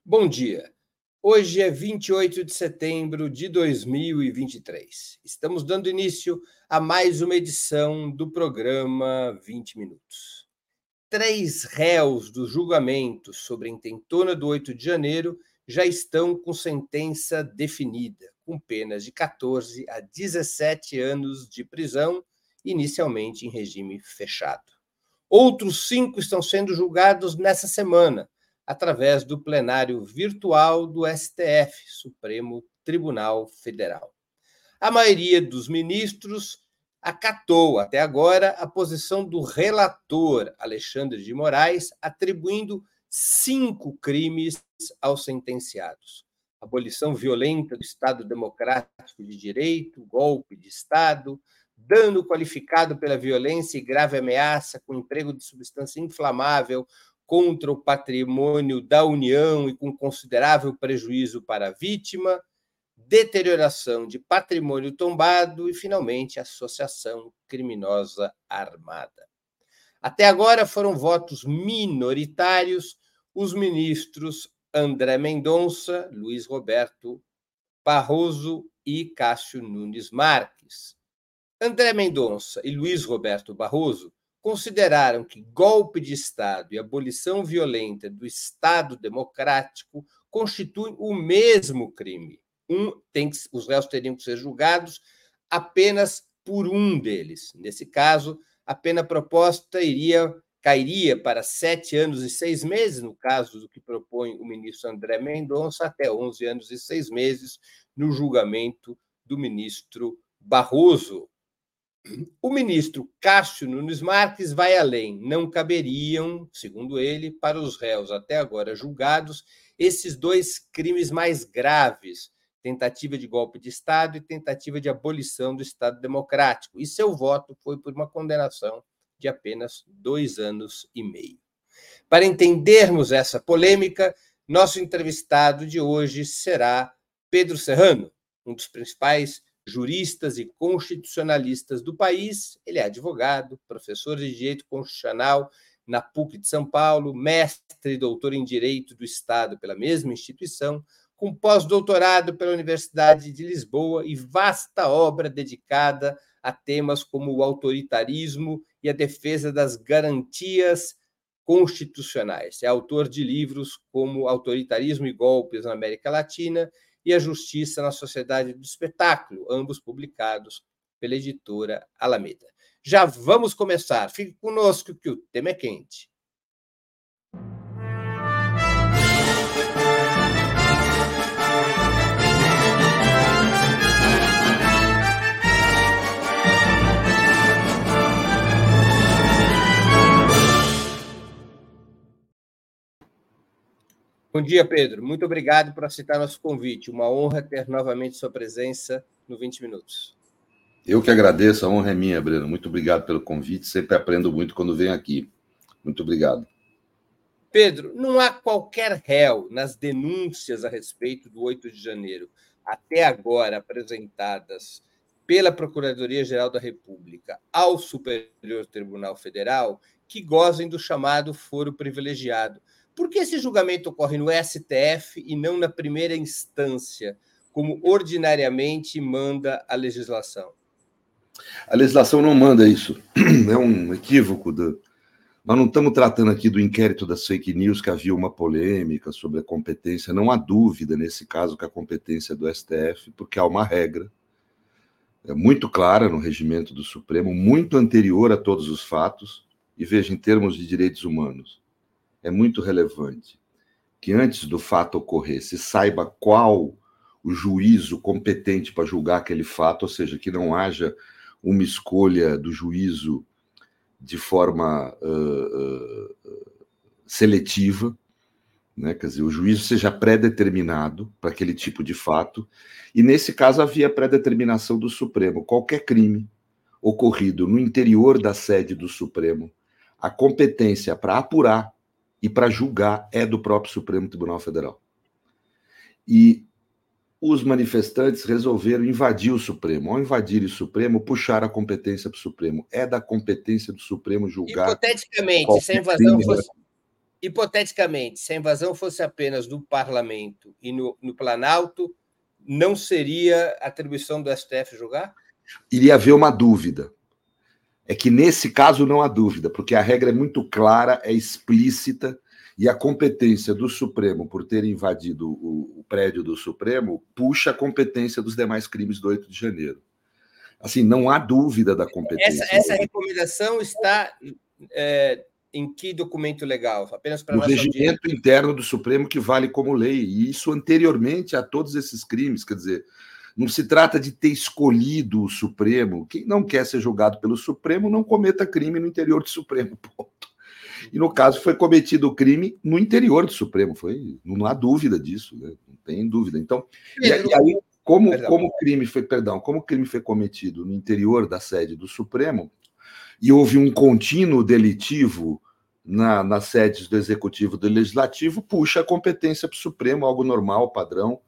Bom dia. Hoje é 28 de setembro de 2023. Estamos dando início a mais uma edição do programa 20 Minutos. Três réus do julgamento sobre a intentona do 8 de janeiro já estão com sentença definida, com penas de 14 a 17 anos de prisão, inicialmente em regime fechado. Outros cinco estão sendo julgados nessa semana, através do plenário virtual do STF, Supremo Tribunal Federal. A maioria dos ministros acatou até agora a posição do relator Alexandre de Moraes, atribuindo cinco crimes aos sentenciados: abolição violenta do Estado Democrático de Direito, golpe de Estado, dano qualificado pela violência e grave ameaça com emprego de substância inflamável contra o patrimônio da União e com considerável prejuízo para a vítima, deterioração de patrimônio tombado e, finalmente, associação criminosa armada. Até agora foram votos minoritários os ministros André Mendonça, Luiz Roberto Barroso e Cássio Nunes Marques. André Mendonça e Luiz Roberto Barroso consideraram que golpe de Estado e abolição violenta do Estado democrático constituem o mesmo crime. Um, tem que, os réus teriam que ser julgados apenas por um deles. Nesse caso, a pena proposta iria cairia para sete anos e seis meses, no caso do que propõe o ministro André Mendonça, até onze anos e seis meses no julgamento do ministro Barroso. O ministro Cássio Nunes Marques vai além. Não caberiam, segundo ele, para os réus até agora julgados, esses dois crimes mais graves: tentativa de golpe de Estado e tentativa de abolição do Estado Democrático. E seu voto foi por uma condenação de apenas dois anos e meio. Para entendermos essa polêmica, nosso entrevistado de hoje será Pedro Serrano, um dos principais juristas e constitucionalistas do país. Ele é advogado, professor de Direito Constitucional na PUC de São Paulo, mestre e doutor em Direito do Estado pela mesma instituição, com pós-doutorado pela Universidade de Lisboa e vasta obra dedicada a temas como o autoritarismo e a defesa das garantias constitucionais. É autor de livros como Autoritarismo e Golpes na América Latina e A Justiça na Sociedade do Espetáculo, ambos publicados pela editora Alameda. Já vamos começar. Fique conosco que o tema é quente. Bom dia, Pedro. Muito obrigado por aceitar nosso convite. Uma honra ter novamente sua presença no 20 Minutos. Eu que agradeço, a honra é minha, Breno. Muito obrigado pelo convite. Sempre aprendo muito quando venho aqui. Muito obrigado. Pedro, não há qualquer réu nas denúncias a respeito do 8 de janeiro, até agora apresentadas pela Procuradoria-Geral da República ao Superior Tribunal Federal, que gozem do chamado foro privilegiado por que esse julgamento ocorre no STF e não na primeira instância, como ordinariamente manda a legislação? A legislação não manda isso. É um equívoco. Do... Nós não estamos tratando aqui do inquérito das fake news, que havia uma polêmica sobre a competência. Não há dúvida, nesse caso, que a competência é do STF, porque há uma regra é muito clara no regimento do Supremo, muito anterior a todos os fatos. E veja, em termos de direitos humanos, é muito relevante que antes do fato ocorrer se saiba qual o juízo competente para julgar aquele fato, ou seja, que não haja uma escolha do juízo de forma uh, uh, seletiva, né? quer dizer, o juízo seja pré-determinado para aquele tipo de fato, e nesse caso havia pré-determinação do Supremo. Qualquer crime ocorrido no interior da sede do Supremo, a competência para apurar e para julgar é do próprio Supremo Tribunal Federal. E os manifestantes resolveram invadir o Supremo. Ao invadir o Supremo, puxar a competência para o Supremo. É da competência do Supremo julgar. Hipoteticamente, se a invasão fosse. hipoteticamente, se a invasão fosse apenas do parlamento e no, no Planalto, não seria atribuição do STF julgar? Iria haver uma dúvida. É que nesse caso não há dúvida, porque a regra é muito clara, é explícita, e a competência do Supremo por ter invadido o, o prédio do Supremo puxa a competência dos demais crimes do 8 de janeiro. Assim, não há dúvida da competência. Essa, essa recomendação está é, em que documento legal? Apenas para o regimento interno do Supremo que vale como lei. E isso anteriormente a todos esses crimes. Quer dizer, não se trata de ter escolhido o Supremo. Quem não quer ser julgado pelo Supremo não cometa crime no interior do Supremo. Ponto. E no caso foi cometido o crime no interior do Supremo. Foi, não há dúvida disso, né? não tem dúvida. Então, e, e aí como, como o crime foi, perdão, como o crime foi cometido no interior da sede do Supremo, e houve um contínuo delitivo na, nas sedes do Executivo e do Legislativo, puxa a competência para o Supremo, algo normal, padrão.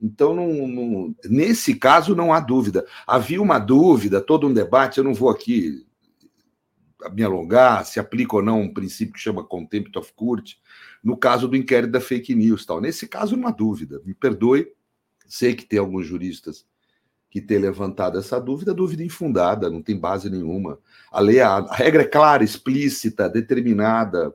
Então, não, não, nesse caso, não há dúvida. Havia uma dúvida, todo um debate, eu não vou aqui me alongar, se aplica ou não um princípio que chama contempt of court, no caso do inquérito da fake news. Tal. Nesse caso, não há dúvida. Me perdoe, sei que tem alguns juristas que têm levantado essa dúvida, dúvida infundada, não tem base nenhuma. A lei, a, a regra é clara, explícita, determinada.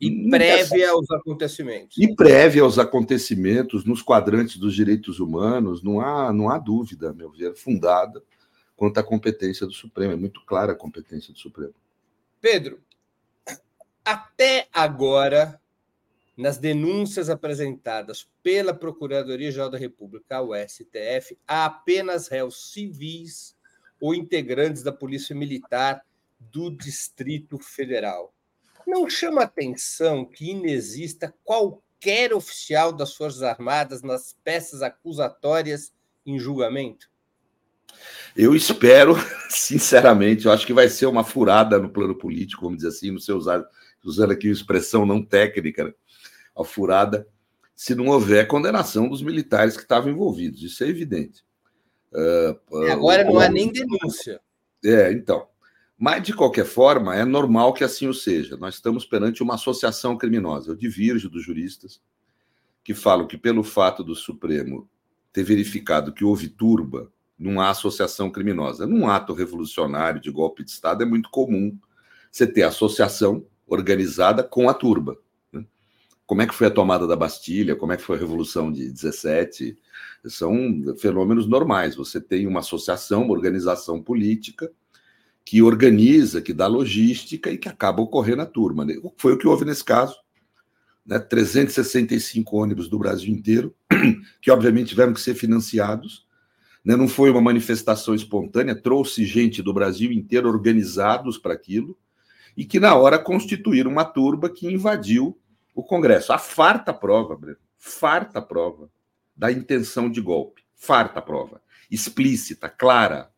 E prévia aos acontecimentos. E prévia aos acontecimentos, nos quadrantes dos direitos humanos, não há, não há dúvida, meu ver, fundada quanto à competência do Supremo. É muito clara a competência do Supremo. Pedro, até agora, nas denúncias apresentadas pela Procuradoria-Geral da República ao STF, há apenas réus civis ou integrantes da Polícia Militar do Distrito Federal. Não chama atenção que inexista qualquer oficial das Forças Armadas nas peças acusatórias em julgamento? Eu espero, sinceramente, eu acho que vai ser uma furada no plano político, vamos dizer assim, seu usar, usando aqui uma expressão não técnica, né? a furada, se não houver condenação dos militares que estavam envolvidos. Isso é evidente. Uh, agora não há nem denúncia. É, então. Mas, de qualquer forma, é normal que assim o seja. Nós estamos perante uma associação criminosa. Eu divirjo dos juristas que falam que, pelo fato do Supremo ter verificado que houve turba não há associação criminosa. Num ato revolucionário de golpe de Estado é muito comum você ter associação organizada com a turba. Né? Como é que foi a tomada da Bastilha? Como é que foi a Revolução de 17? São fenômenos normais. Você tem uma associação, uma organização política que organiza, que dá logística e que acaba ocorrendo a turma. Né? Foi o que houve nesse caso. Né? 365 ônibus do Brasil inteiro, que obviamente tiveram que ser financiados né? Não foi uma manifestação espontânea, trouxe gente do Brasil inteiro organizados para aquilo e que na hora constituíram uma turba que invadiu o Congresso. A farta prova, Breno, farta prova da intenção de golpe, farta prova, explícita, clara.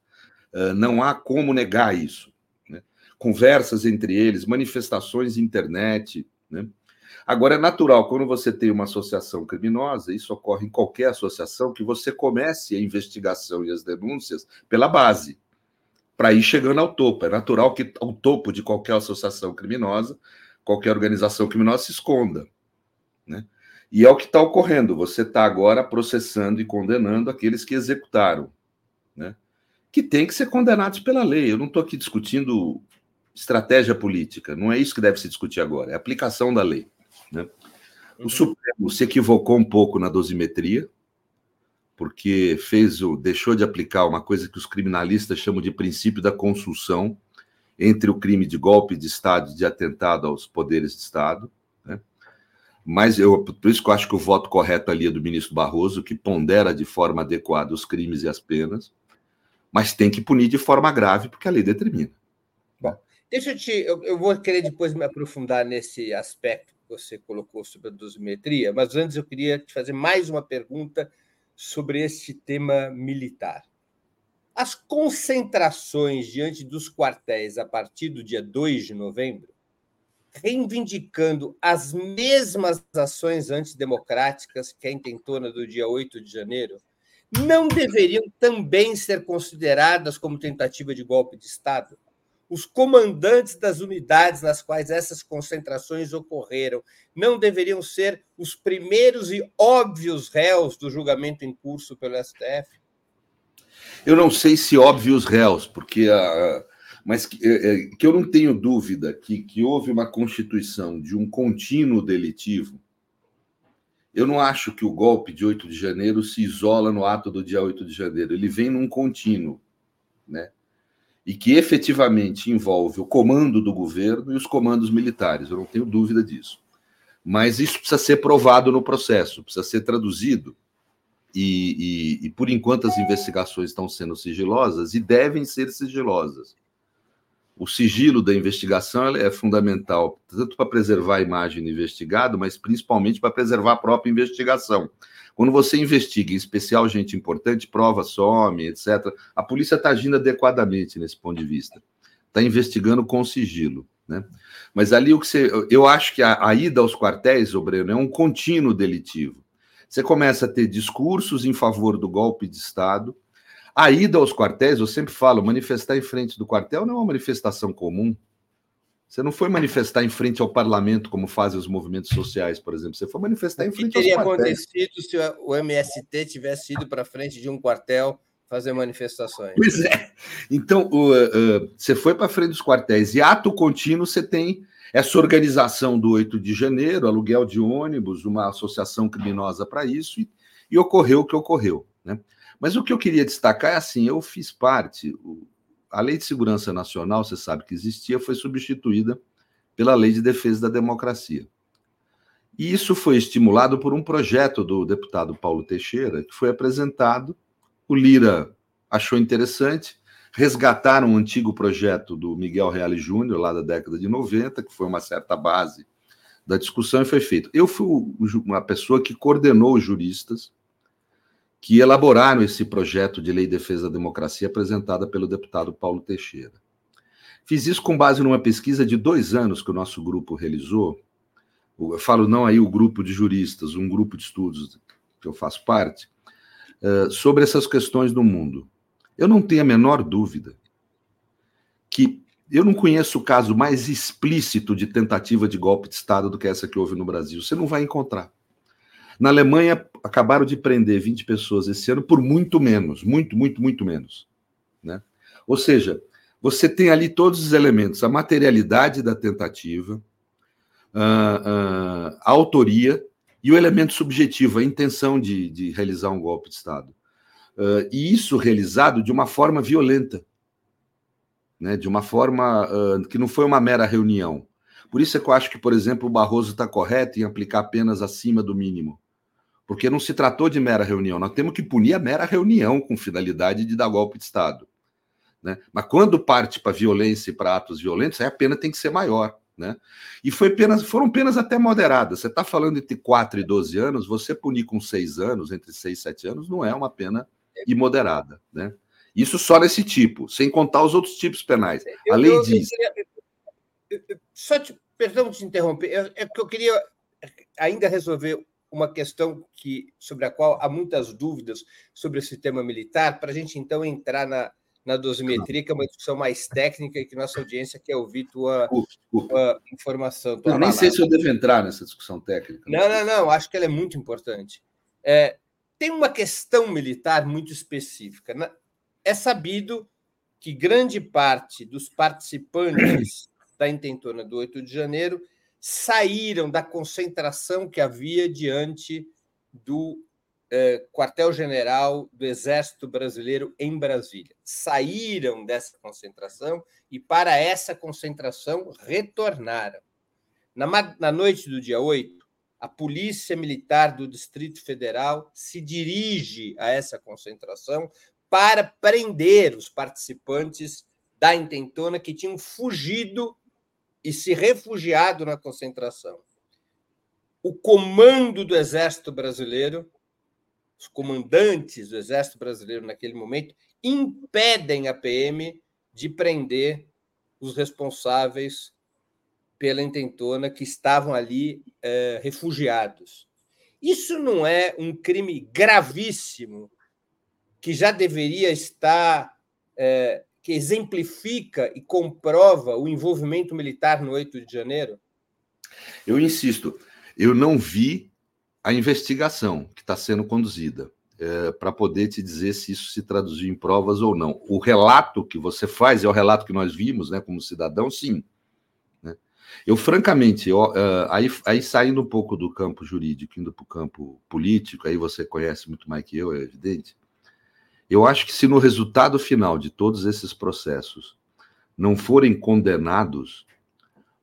Uh, não há como negar isso. Né? Conversas entre eles, manifestações internet, né? Agora, é natural, quando você tem uma associação criminosa, isso ocorre em qualquer associação, que você comece a investigação e as denúncias pela base, para ir chegando ao topo. É natural que ao topo de qualquer associação criminosa, qualquer organização criminosa se esconda. Né? E é o que está ocorrendo. Você está agora processando e condenando aqueles que executaram? Que têm que ser condenados pela lei. Eu não estou aqui discutindo estratégia política, não é isso que deve se discutir agora, é a aplicação da lei. Né? O uhum. Supremo se equivocou um pouco na dosimetria, porque fez o, deixou de aplicar uma coisa que os criminalistas chamam de princípio da consulção entre o crime de golpe de Estado e de atentado aos poderes de Estado. Né? Mas eu, por isso que eu acho que o voto correto ali é do ministro Barroso, que pondera de forma adequada os crimes e as penas, mas tem que punir de forma grave, porque a lei determina. Bom, deixa eu te. Eu, eu vou querer depois me aprofundar nesse aspecto você colocou sobre a dosimetria, mas antes eu queria te fazer mais uma pergunta sobre este tema militar. As concentrações diante dos quartéis a partir do dia 2 de novembro, reivindicando as mesmas ações antidemocráticas que a intentona do dia 8 de janeiro, não deveriam também ser consideradas como tentativa de golpe de Estado? os comandantes das unidades nas quais essas concentrações ocorreram não deveriam ser os primeiros e óbvios réus do julgamento em curso pelo STF? Eu não sei se óbvios réus, porque a, mas que, é, é, que eu não tenho dúvida que, que houve uma constituição de um contínuo delitivo. Eu não acho que o golpe de 8 de janeiro se isola no ato do dia 8 de janeiro. Ele vem num contínuo, né? e que efetivamente envolve o comando do governo e os comandos militares, eu não tenho dúvida disso. Mas isso precisa ser provado no processo, precisa ser traduzido. E, e, e por enquanto as investigações estão sendo sigilosas e devem ser sigilosas. O sigilo da investigação é fundamental, tanto para preservar a imagem do investigado, mas principalmente para preservar a própria investigação. Quando você investiga, em especial gente importante, prova some, etc., a polícia está agindo adequadamente nesse ponto de vista. Está investigando com sigilo. Né? Mas ali o que você. Eu acho que a, a ida aos quartéis, Obreno, é um contínuo delitivo. Você começa a ter discursos em favor do golpe de Estado. A ida aos quartéis, eu sempre falo, manifestar em frente do quartel não é uma manifestação comum. Você não foi manifestar em frente ao parlamento, como fazem os movimentos sociais, por exemplo. Você foi manifestar em frente ao parlamento. O que teria acontecido se o MST tivesse ido para frente de um quartel fazer manifestações? Pois é. Então, uh, você foi para frente dos quartéis e ato contínuo você tem essa organização do 8 de janeiro, aluguel de ônibus, uma associação criminosa para isso, e, e, ocorreu o que ocorreu. Né? Mas o que eu queria destacar é assim: eu fiz parte, a Lei de Segurança Nacional, você sabe que existia, foi substituída pela Lei de Defesa da Democracia. E isso foi estimulado por um projeto do deputado Paulo Teixeira, que foi apresentado. O Lira achou interessante, resgataram um antigo projeto do Miguel Reale Júnior, lá da década de 90, que foi uma certa base da discussão e foi feito. Eu fui uma pessoa que coordenou os juristas que elaboraram esse projeto de lei de defesa da democracia apresentada pelo deputado Paulo Teixeira. Fiz isso com base numa pesquisa de dois anos que o nosso grupo realizou. Eu falo não aí o grupo de juristas, um grupo de estudos que eu faço parte, eh, sobre essas questões do mundo. Eu não tenho a menor dúvida que eu não conheço o caso mais explícito de tentativa de golpe de Estado do que essa que houve no Brasil. Você não vai encontrar. Na Alemanha, acabaram de prender 20 pessoas esse ano por muito menos, muito, muito, muito menos. Né? Ou seja, você tem ali todos os elementos: a materialidade da tentativa, a, a, autoria e o elemento subjetivo, a intenção de, de realizar um golpe de Estado. Uh, e isso realizado de uma forma violenta, né? de uma forma uh, que não foi uma mera reunião. Por isso é que eu acho que, por exemplo, o Barroso está correto em aplicar penas acima do mínimo porque não se tratou de mera reunião. Nós temos que punir a mera reunião com finalidade de dar golpe de Estado. Né? Mas quando parte para violência e para atos violentos, aí a pena tem que ser maior. Né? E foi penas, foram penas até moderadas. Você está falando entre 4 e 12 anos, você punir com 6 anos, entre 6 e 7 anos, não é uma pena imoderada. Né? Isso só nesse tipo, sem contar os outros tipos penais. Eu, a lei eu, diz. Eu só te, perdão te interromper, é que eu queria ainda resolver uma questão que, sobre a qual há muitas dúvidas sobre esse tema militar, para a gente então entrar na, na dosimetria, que é uma discussão mais técnica e que nossa audiência quer ouvir tua, tua informação. Tua eu nem sei se eu devo entrar nessa discussão técnica. Não, não, não, acho que ela é muito importante. É, tem uma questão militar muito específica. É sabido que grande parte dos participantes da intentona do 8 de janeiro saíram da concentração que havia diante do eh, quartel-general do Exército Brasileiro em Brasília. Saíram dessa concentração e, para essa concentração, retornaram. Na, na noite do dia 8, a Polícia Militar do Distrito Federal se dirige a essa concentração para prender os participantes da intentona que tinham fugido e se refugiado na concentração. O comando do Exército Brasileiro, os comandantes do Exército Brasileiro naquele momento, impedem a PM de prender os responsáveis pela intentona que estavam ali é, refugiados. Isso não é um crime gravíssimo que já deveria estar é, que exemplifica e comprova o envolvimento militar no 8 de janeiro? Eu insisto, eu não vi a investigação que está sendo conduzida é, para poder te dizer se isso se traduziu em provas ou não. O relato que você faz é o relato que nós vimos, né, como cidadão, sim. Né? Eu, francamente, eu, uh, aí, aí saindo um pouco do campo jurídico, indo para o campo político, aí você conhece muito mais que eu, é evidente. Eu acho que se no resultado final de todos esses processos não forem condenados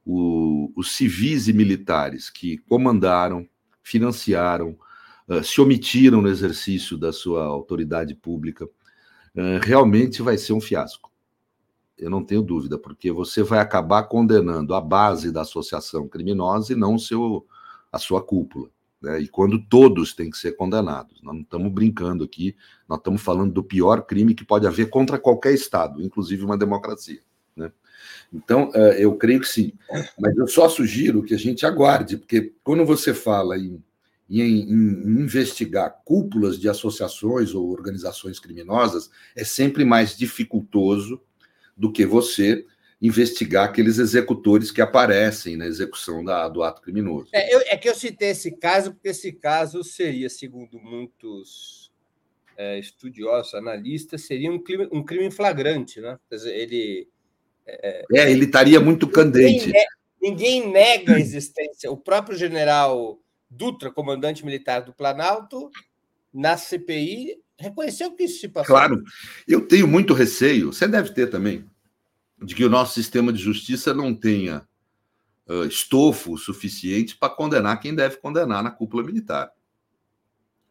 o, os civis e militares que comandaram, financiaram, uh, se omitiram no exercício da sua autoridade pública, uh, realmente vai ser um fiasco. Eu não tenho dúvida, porque você vai acabar condenando a base da associação criminosa e não seu, a sua cúpula. Né? E quando todos têm que ser condenados. Nós não estamos brincando aqui, nós estamos falando do pior crime que pode haver contra qualquer Estado, inclusive uma democracia. Né? Então, uh, eu creio que sim. Mas eu só sugiro que a gente aguarde, porque quando você fala em em, em, investigar cúpulas de associações ou organizações criminosas é sempre mais dificultoso do que você investigar aqueles executores que aparecem na execução da, do ato criminoso. É, eu, é, que eu citei esse caso porque esse caso seria, segundo muitos é, estudiosos, analistas, seria um crime, um crime flagrante, né? Quer dizer, ele é, é ele estaria muito candente. Ninguém, ninguém nega a existência. O próprio general Dutra, comandante militar do Planalto, na CPI, reconheceu que isso se passou. Claro, eu tenho muito receio, você deve ter também, de que o nosso sistema de justiça não tenha uh, estofo suficiente para condenar quem deve condenar na cúpula militar.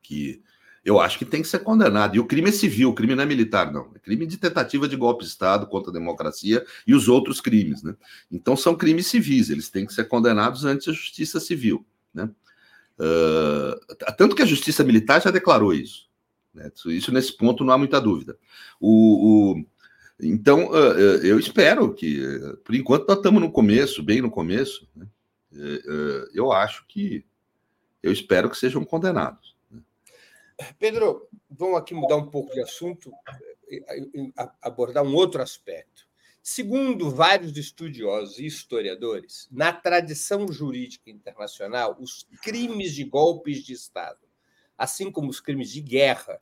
Que eu acho que tem que ser condenado. E o crime é civil, o crime não é militar, não. É crime de tentativa de golpe de Estado contra a democracia e os outros crimes. Né? Então são crimes civis, eles têm que ser condenados ante a justiça civil. Né? Uh, tanto que a justiça militar já declarou isso. Né? Isso nesse ponto não há muita dúvida. O, o então, uh, eu espero que, por enquanto, nós estamos no começo, bem no começo. Né? Uh, eu acho que, eu espero que sejam condenados. Né? Pedro, vamos aqui mudar um pouco de assunto, abordar um outro aspecto. Segundo vários estudiosos e historiadores, na tradição jurídica internacional, os crimes de golpes de Estado, assim como os crimes de guerra,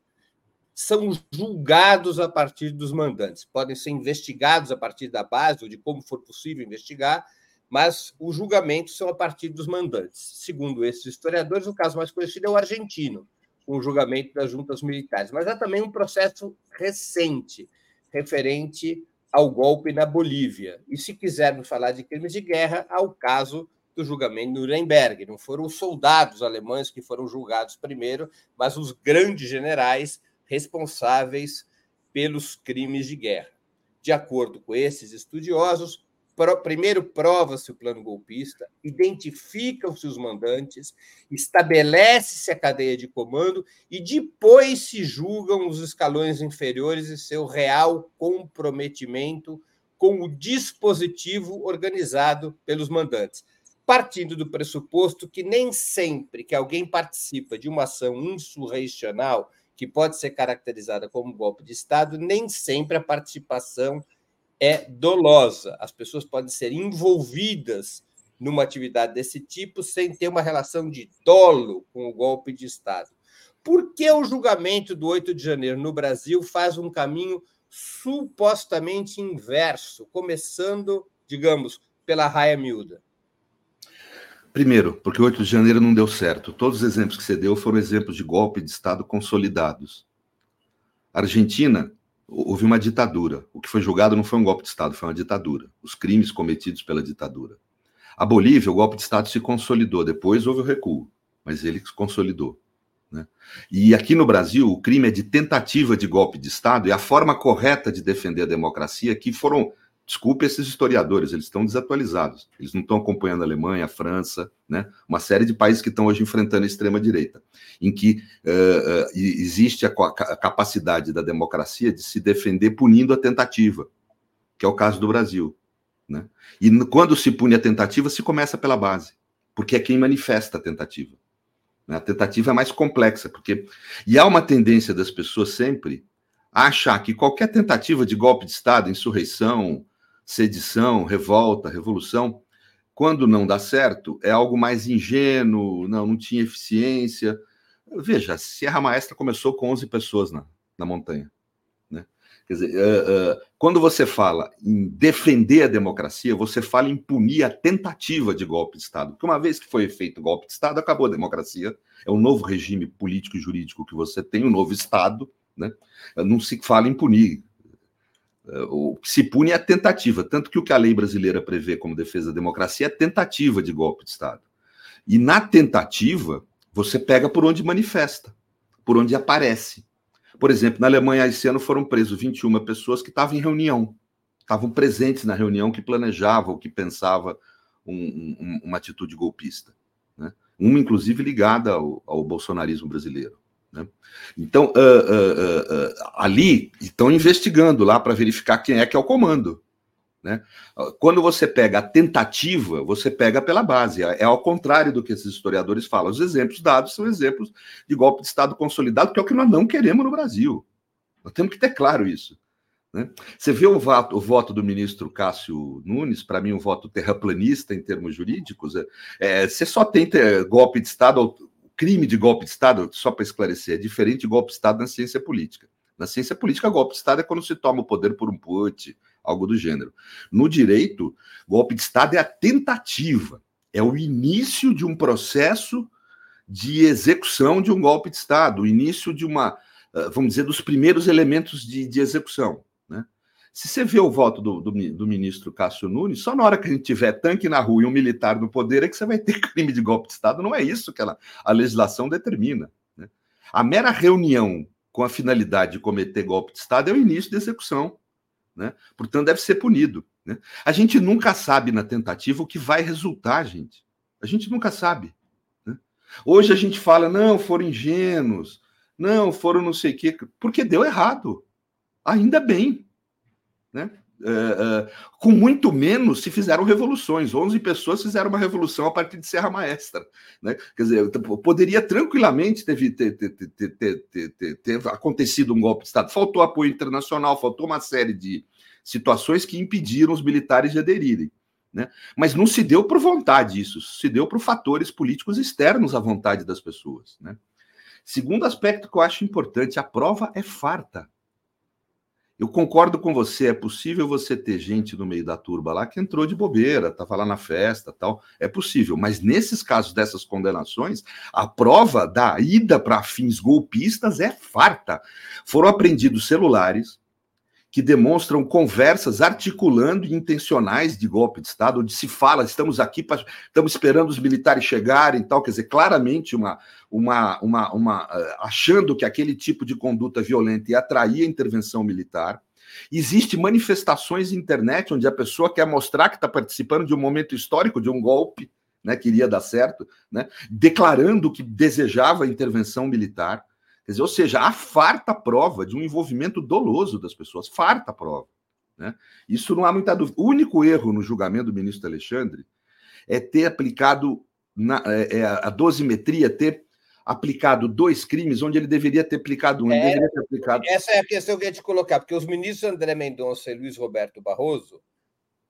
são julgados a partir dos mandantes. Podem ser investigados a partir da base ou de como for possível investigar, mas os julgamentos são a partir dos mandantes. Segundo esses historiadores, o caso mais conhecido é o argentino, com o julgamento das juntas militares. Mas há também um processo recente referente ao golpe na Bolívia. E se quisermos falar de crimes de guerra, há o caso do julgamento de Nuremberg. Não foram os soldados alemães que foram julgados primeiro, mas os grandes generais responsáveis pelos crimes de guerra. De acordo com esses estudiosos, primeiro prova-se o plano golpista, identifica-se os mandantes, estabelece-se a cadeia de comando e depois se julgam os escalões inferiores e seu real comprometimento com o dispositivo organizado pelos mandantes, partindo do pressuposto que nem sempre que alguém participa de uma ação insurrecional, que pode ser caracterizada como golpe de Estado, nem sempre a participação é dolosa. As pessoas podem ser envolvidas numa atividade desse tipo sem ter uma relação de dolo com o golpe de Estado. Por que o julgamento do 8 de janeiro no Brasil faz um caminho supostamente inverso, começando, digamos, pela raia miúda? Primeiro, porque o 8 de janeiro não deu certo. Todos os exemplos que você deu foram exemplos de golpe de Estado consolidados. Argentina houve uma ditadura. O que foi julgado não foi um golpe de Estado, foi uma ditadura. Os crimes cometidos pela ditadura. A Bolívia, o golpe de Estado se consolidou. Depois houve o recuo, mas ele se consolidou. Né? E aqui no Brasil, o crime é de tentativa de golpe de Estado e a forma correta de defender a democracia que foram Desculpe esses historiadores, eles estão desatualizados. Eles não estão acompanhando a Alemanha, a França, né? uma série de países que estão hoje enfrentando a extrema-direita, em que uh, uh, existe a, a, capacidade da democracia de se defender punindo a tentativa, que é o caso do Brasil. Né? E quando se pune a tentativa, se começa pela base, porque é quem manifesta a tentativa. Né? A tentativa é mais complexa, porque. E há uma tendência das pessoas sempre a achar que qualquer tentativa de golpe de Estado, insurreição, sedição, revolta, revolução, quando não dá certo, é algo mais ingênuo, não, não tinha eficiência. Veja, Serra Maestra começou com 11 pessoas na, na montanha. Né? Quer dizer, uh, uh, quando você fala em defender a democracia, você fala em punir a tentativa de golpe de Estado. Porque uma vez que foi feito golpe de Estado, acabou a democracia, é um novo regime político e jurídico que você tem, um novo Estado, né? não se fala em punir. O que se pune é a tentativa, tanto que o que a lei brasileira prevê como defesa da democracia é tentativa de golpe de Estado. E na tentativa, você pega por onde manifesta, por onde aparece. Por exemplo, na Alemanha, esse ano foram presos 21 pessoas que estavam em reunião, estavam presentes na reunião que planejava ou que pensava um, um, uma atitude golpista. Né? Uma, inclusive, ligada ao, ao bolsonarismo brasileiro. Né? Então, uh, uh, uh, ali estão investigando lá para verificar quem é que é o comando. Né? Quando você pega a tentativa, você pega pela base. É ao contrário do que esses historiadores falam. Os exemplos dados são exemplos de golpe de Estado consolidado, que é o que nós não queremos no Brasil. Nós temos que ter claro isso. Né? Você vê o voto, o voto, do ministro Cássio Nunes, para mim, um voto terraplanista em termos jurídicos. É, é você só tem golpe de Estado, crime de golpe de Estado, só para esclarecer, é diferente de golpe de Estado na ciência política. Na ciência política, golpe de Estado é quando se toma o poder por um put, algo do gênero. No direito, golpe de Estado é a tentativa, é o início de um processo de execução de um golpe de Estado, o início de uma, ah, vamos dizer, dos primeiros elementos de, de execução. Se você vê o voto do, do, do, ministro Cássio Nunes, só na hora que a gente tiver tanque na rua e um militar no poder é que você vai ter crime de golpe de Estado. Não é isso que ela, a legislação determina. Né? A mera reunião com a finalidade de cometer golpe de Estado é o início da execução né? Portanto, deve ser punido. Né? A gente nunca sabe na tentativa o que vai resultar, gente. A gente nunca sabe. Né? Hoje a gente fala, não, foram ingênuos, não, foram não sei o quê, porque deu errado. Ainda bem. Né? É, é, com muito menos se fizeram revoluções. 11 pessoas fizeram uma revolução a partir de Serra Maestra. Né? Quer dizer, poderia tranquilamente ter, ter, ter, ter, acontecido um golpe de Estado. Faltou apoio internacional, faltou uma série de situações que impediram os militares de aderirem. Né? Mas não se deu por vontade isso, se deu por fatores políticos externos à vontade das pessoas. Né? Segundo aspecto que eu acho importante, a prova é farta. Eu concordo com você, é possível você ter gente no meio da turba lá que entrou de bobeira, estava lá na festa tal. É possível, mas nesses casos dessas condenações, a prova da ida para fins golpistas é farta. Foram apreendidos celulares, que demonstram conversas articulando intencionais de golpe de Estado, onde se fala, estamos aqui, pra, estamos esperando os militares chegarem tal, quer dizer, claramente uma, uma, uma, uma, eh, achando que aquele tipo de conduta violenta ia atrair a intervenção militar. Existem manifestações na internet onde a pessoa quer mostrar que está participando de um momento histórico, de um golpe, né, que iria dar certo, né, declarando que desejava intervenção militar. Quer dizer, ou seja, há farta prova de um envolvimento doloso das pessoas, farta prova. Né? Isso não há muita dúvida. O único erro no julgamento do ministro Alexandre é ter aplicado na, é, é a dosimetria, ter aplicado dois crimes onde ele deveria ter aplicado um. É, aplicado... Essa é a questão que eu ia te colocar, porque os ministros André Mendonça e Luiz Roberto Barroso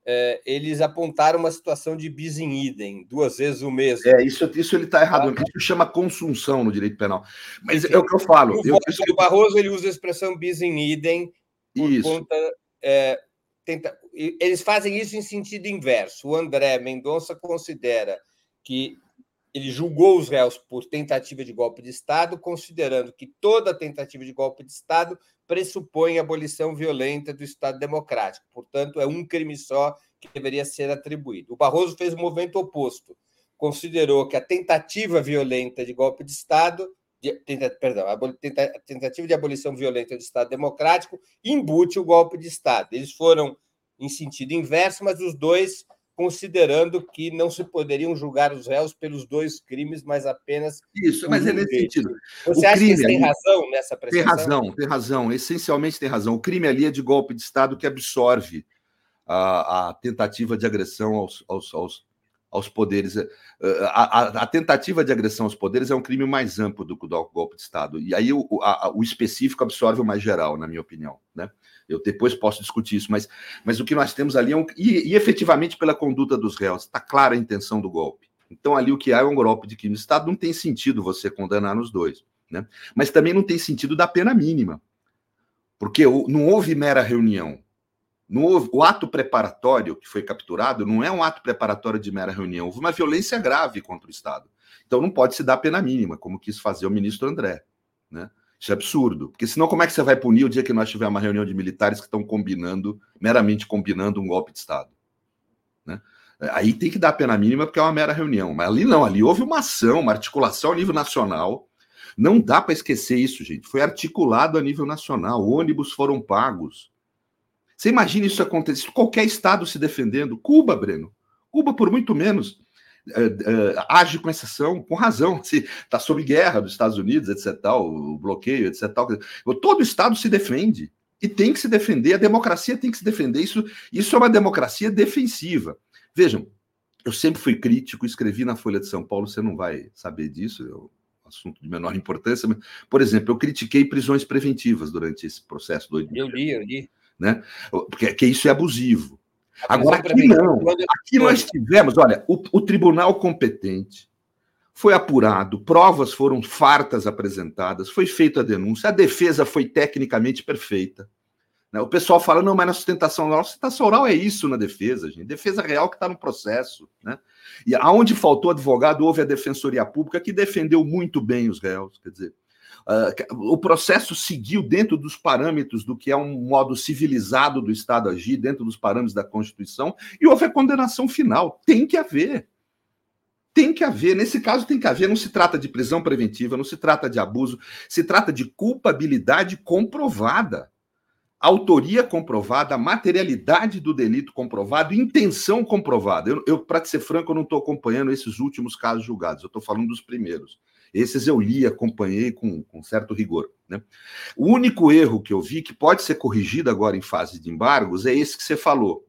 é, eles apontaram uma situação de bis in idem, duas vezes o mesmo. É, isso, isso ele está errado. Isso chama consunção no direito penal. Mas é o que eu falo. O, eu, Barroso ele usa a expressão bis in idem por isso. conta. É, tenta, eles fazem isso em sentido inverso. O André Mendonça considera que ele julgou os réus por tentativa de golpe de Estado, considerando que toda tentativa de golpe de Estado pressupõe a abolição violenta do Estado democrático. Portanto, é um crime só que deveria ser atribuído. O Barroso fez o movimento oposto. Considerou que a tentativa violenta de golpe de Estado, de, tenta, perdão, a tentativa de abolição violenta do Estado democrático embute o golpe de Estado. Eles foram em sentido inverso, mas os dois considerando que não se poderiam julgar os réus pelos dois crimes, mas apenas. Isso, mas é nesse sentido. Você o acha que tem razão nessa apreciação? Tem razão, tem razão. Essencialmente tem razão. O crime ali é de golpe de Estado que absorve a, a tentativa de agressão aos, aos, aos, aos poderes. Eh, a, a, a, tentativa de agressão aos poderes é um crime mais amplo do que o golpe de Estado. E aí o, a, o específico absorve o mais geral, na minha opinião. Né? Eu depois posso discutir isso, mas, mas o que nós temos ali é um. E, e efetivamente pela conduta dos réus, está clara a intenção do golpe. Então, ali o que há é um golpe de crime de Estado, não tem sentido você condenar nos dois. Né? Mas também não tem sentido da pena mínima. Porque não houve mera reunião. No, o ato preparatório que foi capturado não é um ato preparatório de mera reunião, houve uma violência grave contra o Estado. Então não pode se dar pena mínima, como quis fazer o ministro André. Né? Isso é absurdo, porque senão como é que você vai punir o dia que nós tivermos uma reunião de militares que estão combinando, meramente combinando um golpe de Estado? Né? Aí tem que dar pena mínima porque é uma mera reunião, mas ali não, ali houve uma ação, uma articulação a nível nacional. Não dá para esquecer isso, gente. Foi articulado a nível nacional, ônibus foram pagos, você imagina isso acontecer? Qualquer Estado se defendendo. Cuba, Breno. Cuba, por muito menos, é, é, age com exceção, com razão. Está sob guerra dos Estados Unidos, etc. Tal, o bloqueio, etc. Tal. Todo Estado se defende. E tem que se defender. A democracia tem que se defender. Isso, isso é uma democracia defensiva. Vejam, eu sempre fui crítico, escrevi na Folha de São Paulo, você não vai saber disso, é um assunto de menor importância. Mas, por exemplo, eu critiquei prisões preventivas durante esse processo do Eu li, eu li né? Porque que isso é abusivo. Agora, aqui não. Aqui nós tivemos, olha, o, o tribunal competente foi apurado, provas foram fartas apresentadas, foi feita a denúncia, a defesa foi tecnicamente perfeita. Né? O pessoal fala, não, mas na sustentação oral, sustentação oral é isso na defesa, gente. Defesa real que está no processo. Né? E aonde faltou advogado, houve a Defensoria Pública que defendeu muito bem os réus. Quer dizer, Uh, o processo seguiu dentro dos parâmetros do que é um modo civilizado do Estado agir, dentro dos parâmetros da Constituição, e houve a condenação final. Tem que haver. Tem que haver. Nesse caso, tem que haver. Não se trata de prisão preventiva, não se trata de abuso, se trata de culpabilidade comprovada. Autoria comprovada, materialidade do delito comprovado, intenção comprovada. Eu, eu para ser franco, eu não estou acompanhando esses últimos casos julgados, eu estou falando dos primeiros. Esses eu li, acompanhei com, com certo rigor. Né? O único erro que eu vi que pode ser corrigido agora em fase de embargos é esse que você falou.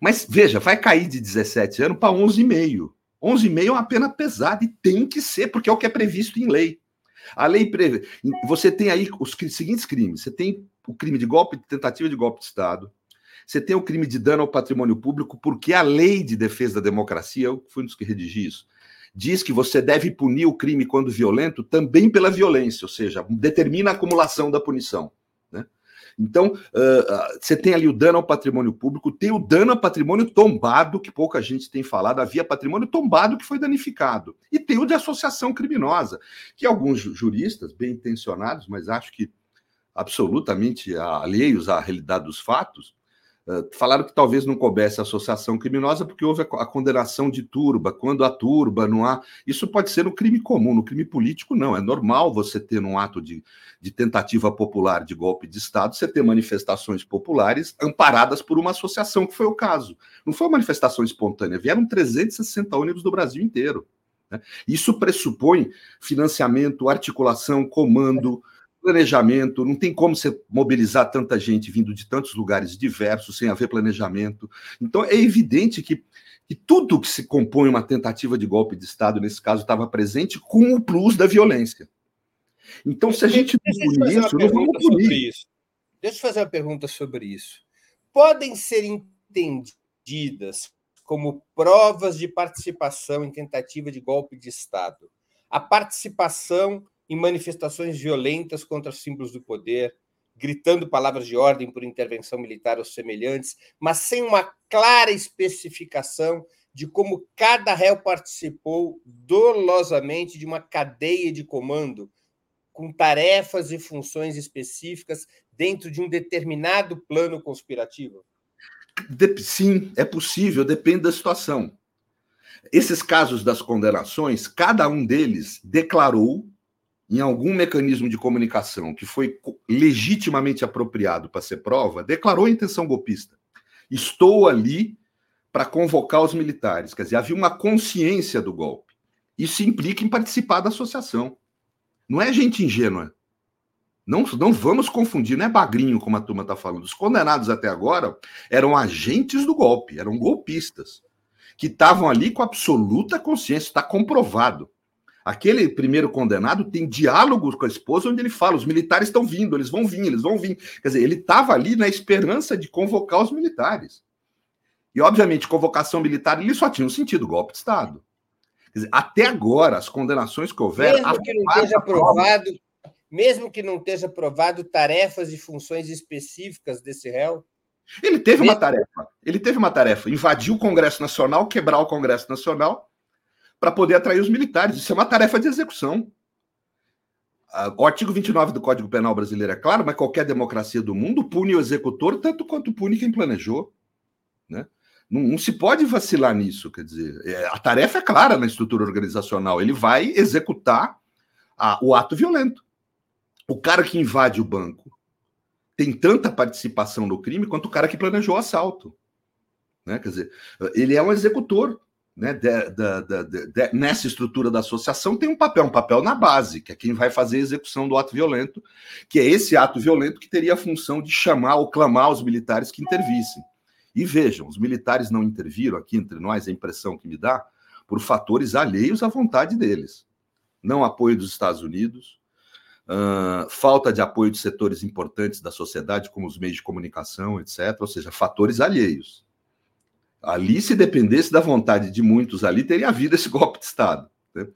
Mas veja, vai cair de 17 anos para 11,5. 11,5 é uma pena pesada e tem que ser, porque é o que é previsto em lei. A lei prevê. Você tem aí os seguintes crimes: você tem o crime de golpe, tentativa de golpe de Estado, você tem o crime de dano ao patrimônio público, porque a lei de defesa da democracia, eu fui um dos que redigi isso, diz que você deve punir o crime quando violento também pela violência, ou seja, determina a acumulação da punição. Né? Então, uh, você tem ali o dano ao patrimônio público, tem o dano ao patrimônio tombado, que pouca gente tem falado, havia patrimônio tombado que foi danificado, e tem o de associação criminosa, que alguns juristas, bem intencionados, mas acho que absolutamente alheios à realidade dos fatos, falaram que talvez não coubesse associação criminosa porque houve a, condenação de turba. Quando há turba, não há. Isso pode ser no crime comum, no crime político, não. É normal você ter, num ato de, de tentativa popular de golpe de Estado, você ter manifestações populares amparadas por uma associação, que foi o caso. Não foi uma manifestação espontânea, vieram 360 ônibus do Brasil inteiro. Né? Isso pressupõe financiamento, articulação, comando planejamento, não tem como você mobilizar tanta gente vindo de tantos lugares diversos sem haver planejamento. Então é evidente que, que tudo que se compõe uma tentativa de golpe de Estado, nesse caso, estava presente com o plus da violência. Então, se a gente não punir isso, não vamos punir. Isso. Deixa eu fazer uma pergunta sobre isso. Podem ser entendidas como provas de participação em tentativa de golpe de Estado a participação em manifestações violentas contra símbolos do poder, gritando palavras de ordem por intervenção militar ou semelhantes, mas sem uma clara especificação de como cada réu participou dolosamente de uma cadeia de comando com tarefas e funções específicas dentro de um determinado plano conspirativo? Sim, é possível, depende da situação. Esses casos das condenações, cada um deles declarou em algum mecanismo de comunicação que foi legitimamente apropriado para ser prova, declarou a intenção golpista. Estou ali para convocar os militares. Quer dizer, havia uma consciência do golpe. Isso implica em participar da associação. Não é gente ingênua. Não, não vamos confundir, não é bagrinho, como a turma está falando. Os condenados até agora eram agentes do golpe, eram golpistas que estavam ali com absoluta consciência, está comprovado. Aquele primeiro condenado tem diálogos com a esposa onde ele fala: os militares estão vindo, eles vão vir, eles vão vir. Quer dizer, ele estava ali na esperança de convocar os militares. E, obviamente, convocação militar ali só tinha um sentido: golpe de Estado. Quer dizer, até agora, as condenações que houveram. Mesmo que não esteja aprovado, mesmo que não esteja aprovado tarefas e funções específicas desse réu. Ele teve uma tarefa. Ele teve uma tarefa: invadir o Congresso Nacional, quebrar o Congresso Nacional para poder atrair os militares. Isso é uma tarefa de execução. O artigo 29 do Código Penal brasileiro é claro, mas qualquer democracia do mundo pune o executor tanto quanto pune quem planejou. Né? Não, não se pode vacilar nisso. Quer dizer, é, a tarefa é clara na estrutura organizacional. Ele vai executar a, o ato violento. O cara que invade o banco tem tanta participação no crime quanto o cara que planejou o assalto. Né? Quer dizer, ele é um executor né, de, de, de, nessa estrutura da associação tem um papel, um papel na base, que é quem vai fazer a execução do ato violento, que é esse ato violento que teria a função de chamar ou clamar os militares que intervissem. E vejam, os militares não interviram aqui entre nós, a impressão que me dá, por fatores alheios à vontade deles. Não apoio dos Estados Unidos, uh, falta de apoio de setores importantes da sociedade, como os meios de comunicação, etc., ou seja, fatores alheios. Ali, se dependesse da vontade de muitos ali, teria havido esse golpe de Estado. Né?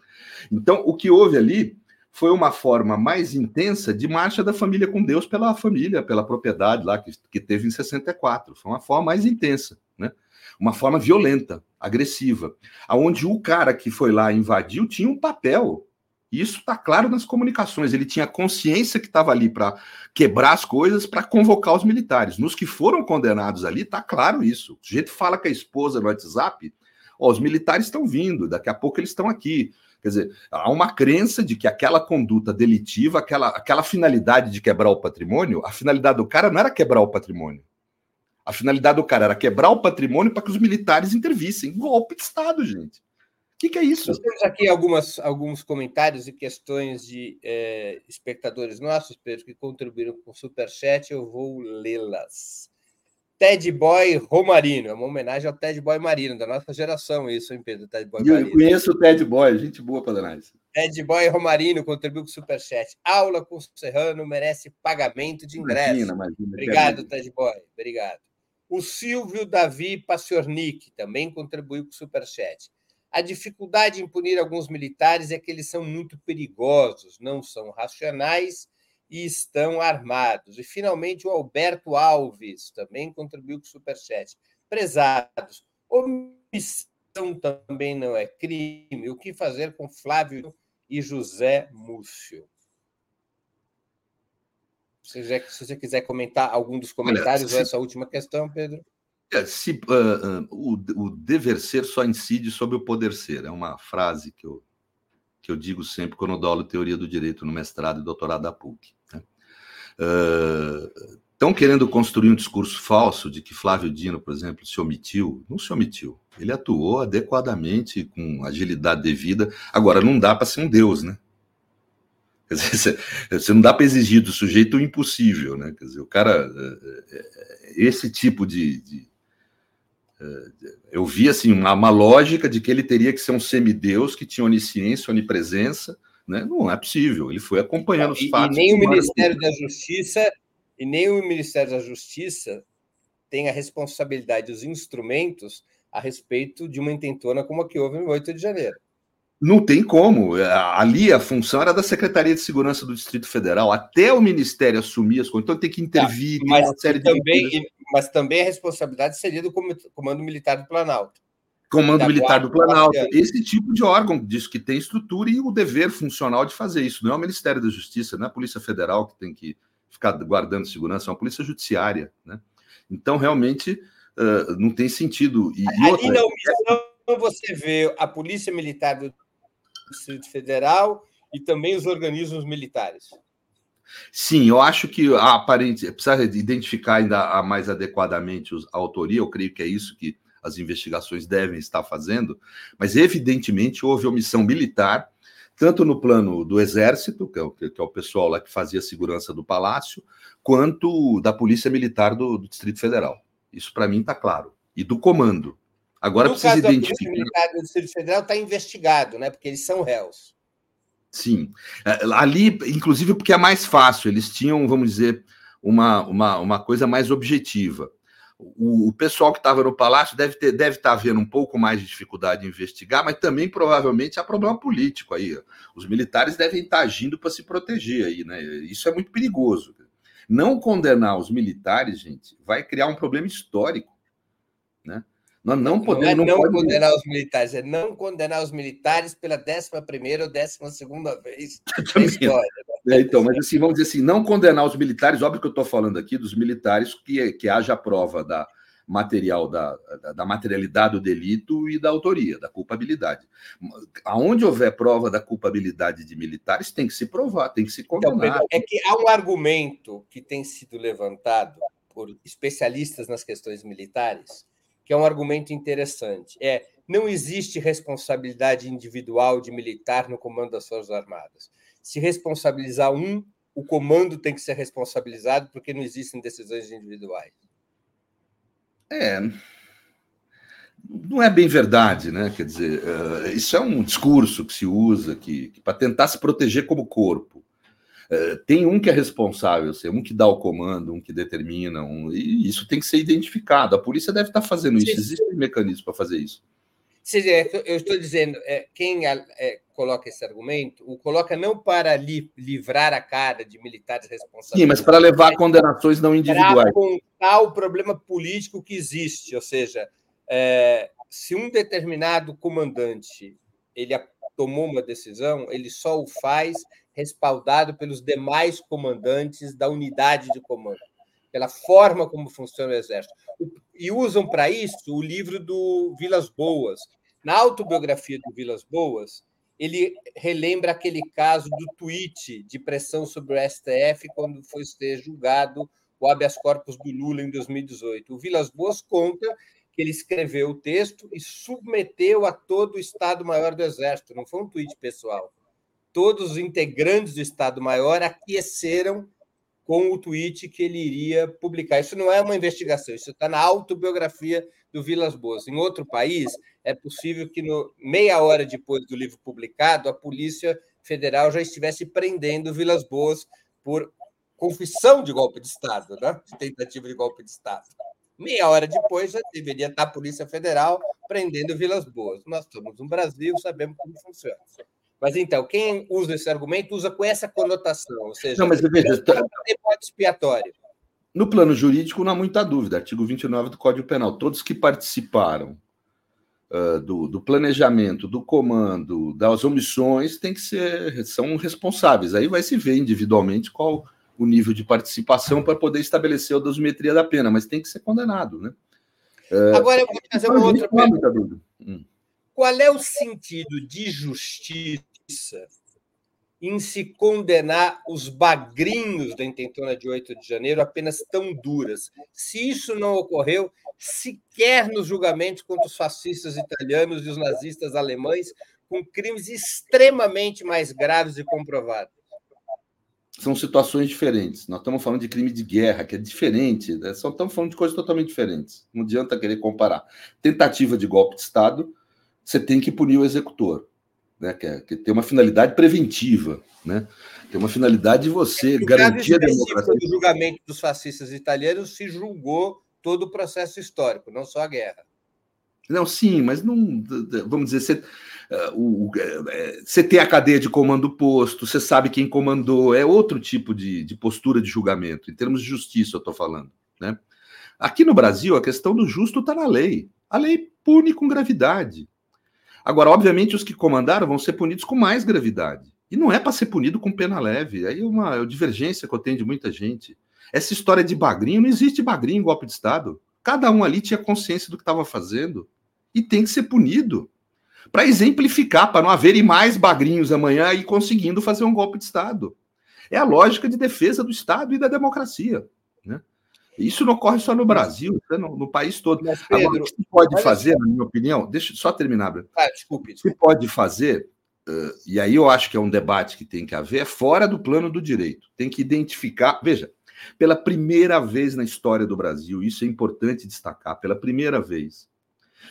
Então, o que houve ali foi uma forma mais intensa de marcha da família com Deus pela família, pela propriedade lá que, que teve em 64. Foi uma forma mais intensa, né? uma forma violenta, agressiva, aonde o cara que foi lá invadiu tinha um papel isso está claro nas comunicações. Ele tinha consciência que estava ali para quebrar as coisas, para convocar os militares. Nos que foram condenados ali, está claro isso. O sujeito fala com a esposa no WhatsApp: ó, os militares estão vindo, daqui a pouco eles estão aqui. Quer dizer, há uma crença de que aquela conduta delitiva, aquela, aquela finalidade de quebrar o patrimônio, a finalidade do cara não era quebrar o patrimônio. A finalidade do cara era quebrar o patrimônio para que os militares intervissem. Golpe de Estado, gente que, que é isso? Nós temos aqui algumas, alguns comentários e questões de é, espectadores nossos, Pedro, que contribuíram com o Superchat, eu vou lê-las. Ted Boy Romarino, é uma homenagem ao Ted Boy Marino, da nossa geração, isso, hein, Pedro? Ted Boy eu Marino. conheço o Ted Boy, gente boa para análise. Ted Boy Romarino contribuiu com o Superchat. Aula com o Serrano merece pagamento de ingresso. Imagina, imagina, Obrigado, Ted Boy. Obrigado. O Silvio Davi Passiornik também contribuiu com o Superchat. A dificuldade em punir alguns militares é que eles são muito perigosos, não são racionais e estão armados. E, finalmente, o Alberto Alves também contribuiu com o Superchat. Prezados, omissão também não é crime. O que fazer com Flávio e José Múcio? Se você quiser comentar algum dos comentários Olha, se... ou essa última questão, Pedro. É, se, uh, uh, o, o, dever ser só incide sobre o poder ser. É uma frase que eu, que eu digo sempre quando eu dou aula teoria do direito no mestrado e doutorado da PUC. Né? Estão uh, querendo construir um discurso falso de que Flávio Dino, por exemplo, se omitiu. Não se omitiu. Ele atuou adequadamente, com agilidade devida. Agora, não dá para ser um deus, né? Quer dizer, você não dá para exigir do sujeito o impossível, né? Quer dizer, o cara, esse tipo de, de eu vi assim uma, uma, lógica de que ele teria que ser um semideus que tinha onisciência, onipresença, né? Não é possível. Ele foi acompanhando os fatos. E nem o Ministério da Justiça e nem o Ministério da Justiça tem a responsabilidade dos instrumentos a respeito de uma intentona como a que houve no 8 de janeiro. Não tem como. Ali a função era da Secretaria de Segurança do Distrito Federal, até o Ministério assumir as coisas. Então tem que intervir, tá, mas, uma série também, de. Mas também a responsabilidade seria do Comando Militar do Planalto. Comando Militar do Planalto. Esse tipo de órgão diz que tem estrutura e o dever funcional de fazer isso. Não é o Ministério da Justiça, não é a Polícia Federal que tem que ficar guardando segurança, é uma polícia judiciária. Né? Então, realmente, uh, não tem sentido. E, e outra, Ali na omissão, você vê a Polícia Militar do Distrito Federal e também os organismos militares. Sim, eu acho que a aparente precisa identificar ainda mais adequadamente a autoria, eu creio que é isso que as investigações devem estar fazendo, mas evidentemente houve omissão militar, tanto no plano do Exército, que é o, que é o pessoal lá que fazia a segurança do Palácio, quanto da Polícia Militar do, do Distrito Federal. Isso para mim está claro. E do comando. Agora no precisa caso identificar. O militar do Distrito Federal está investigado, né? Porque eles são réus. Sim. É, ali, inclusive, porque é mais fácil, eles tinham, vamos dizer, uma, uma, uma coisa mais objetiva. O, o pessoal que estava no palácio deve, ter, deve estar tá vendo um pouco mais de dificuldade em investigar, mas também provavelmente há problema político aí. Os militares devem estar tá agindo para se proteger aí, né? Isso é muito perigoso. Não condenar os militares, gente, vai criar um problema histórico, né? Nós não podemos. Não é não, não condenar os militares, é não condenar os militares pela 11 ou 12 vez na história. Né? É, então, mas assim, vamos dizer assim, não condenar os militares, óbvio que eu estou falando aqui dos militares que, que haja prova da material da, da, da, materialidade do delito e da autoria, da culpabilidade. Aonde houver prova da culpabilidade de militares, tem que se provar, tem que se então, condenar. Então, é que há um argumento que tem sido levantado por especialistas nas questões militares que é um argumento interessante. É não existe responsabilidade individual de militar no comando das Forças Armadas. Se responsabilizar um, o comando tem que ser responsabilizado porque não existem decisões individuais. É. Não é bem verdade, né? Quer dizer, uh, isso é um discurso que se usa que, que para tentar se proteger como corpo. Eh, tem um que é responsável, um que dá o comando, um que determina, um, e isso tem que ser identificado. A polícia deve estar fazendo isso. Existe um mecanismo para fazer isso. Sim, eu estou dizendo, é, quem é, coloca esse argumento, o coloca não para li, livrar a cara de militares responsáveis. Sim, mas para levar a condenações não individuais. Para apontar o problema político que existe, ou seja, é, se um determinado comandante ele tomou uma decisão, ele só o faz respaldado pelos demais comandantes da unidade de comando, pela forma como funciona o Exército. E usam para isso o livro do Vilas Boas. Na autobiografia do Vilas Boas, ele relembra aquele caso do tweet de pressão sobre o STF quando foi ser julgado o habeas corpus do Lula em 2018. O Vilas Boas conta que ele escreveu o texto e submeteu a todo o Estado-Maior do Exército, não foi um tweet pessoal todos os integrantes do Estado-Maior aqueceram com o tweet que ele iria publicar. Isso não é uma investigação, isso está na autobiografia do Vilas Boas. Em outro país, é possível que no, meia hora depois do livro publicado, a Polícia Federal já estivesse prendendo Vilas Boas por confissão de golpe de Estado, né? de tentativa de golpe de Estado. Meia hora depois já deveria estar a Polícia Federal prendendo Vilas Boas. Nós estamos no Brasil, sabemos como funciona. Mas então, quem usa esse argumento usa com essa conotação, ou seja, não, mas veja, tá... expiatório. No plano jurídico, não há muita dúvida. Artigo 29 do Código Penal. Todos que participaram uh, do, do, planejamento, do comando, das omissões, tem que ser, são responsáveis. Aí vai se ver individualmente qual o nível de participação para poder estabelecer a dosimetria da pena, mas tem que ser condenado, né? Uh, Agora eu vou fazer uma outra pergunta. Hum. Qual é o sentido de justiça em se condenar os bagrinhos da intentona de 8 de janeiro apenas tão duras. Se isso não ocorreu sequer nos julgamentos contra os fascistas italianos e os nazistas alemães, com crimes extremamente mais graves e comprovados. São situações diferentes. Nós estamos falando de crime de guerra, que é diferente. Né? Só estamos falando de coisas totalmente diferentes. Não adianta querer comparar. Tentativa de golpe de Estado, você tem que punir o executor né, que, é, que tem uma finalidade preventiva, né? Tem uma finalidade de você no garantir a democracia. No julgamento dos fascistas italianos se julgou todo o processo histórico, não só a guerra. Não, sim, mas não. Vamos dizer, você, uh, uh, você tem a cadeia de comando posto, você sabe quem comandou, é outro tipo de, de postura de julgamento, em termos de justiça, eu estou falando. Né? Aqui no Brasil, a questão do justo está na lei. A lei pune com gravidade. Agora, obviamente, os que comandaram vão ser punidos com mais gravidade. E não é para ser punido com pena leve. Aí é uma, é uma divergência que eu tenho de muita gente. Essa história de bagrinho, não existe bagrinho em golpe de Estado. Cada um ali tinha consciência do que estava fazendo. E tem que ser punido. Para exemplificar, para não haverem mais bagrinhos amanhã e conseguindo fazer um golpe de Estado. É a lógica de defesa do Estado e da democracia. Isso não ocorre só no Brasil, é no, no país todo. Mas, Pedro, Agora, o que se pode fazer, na minha opinião, deixa eu só terminar. Ah, desculpe, desculpe. O que pode fazer, uh, e aí eu acho que é um debate que tem que haver, é fora do plano do direito. Tem que identificar. Veja, pela primeira vez na história do Brasil, isso é importante destacar, pela primeira vez,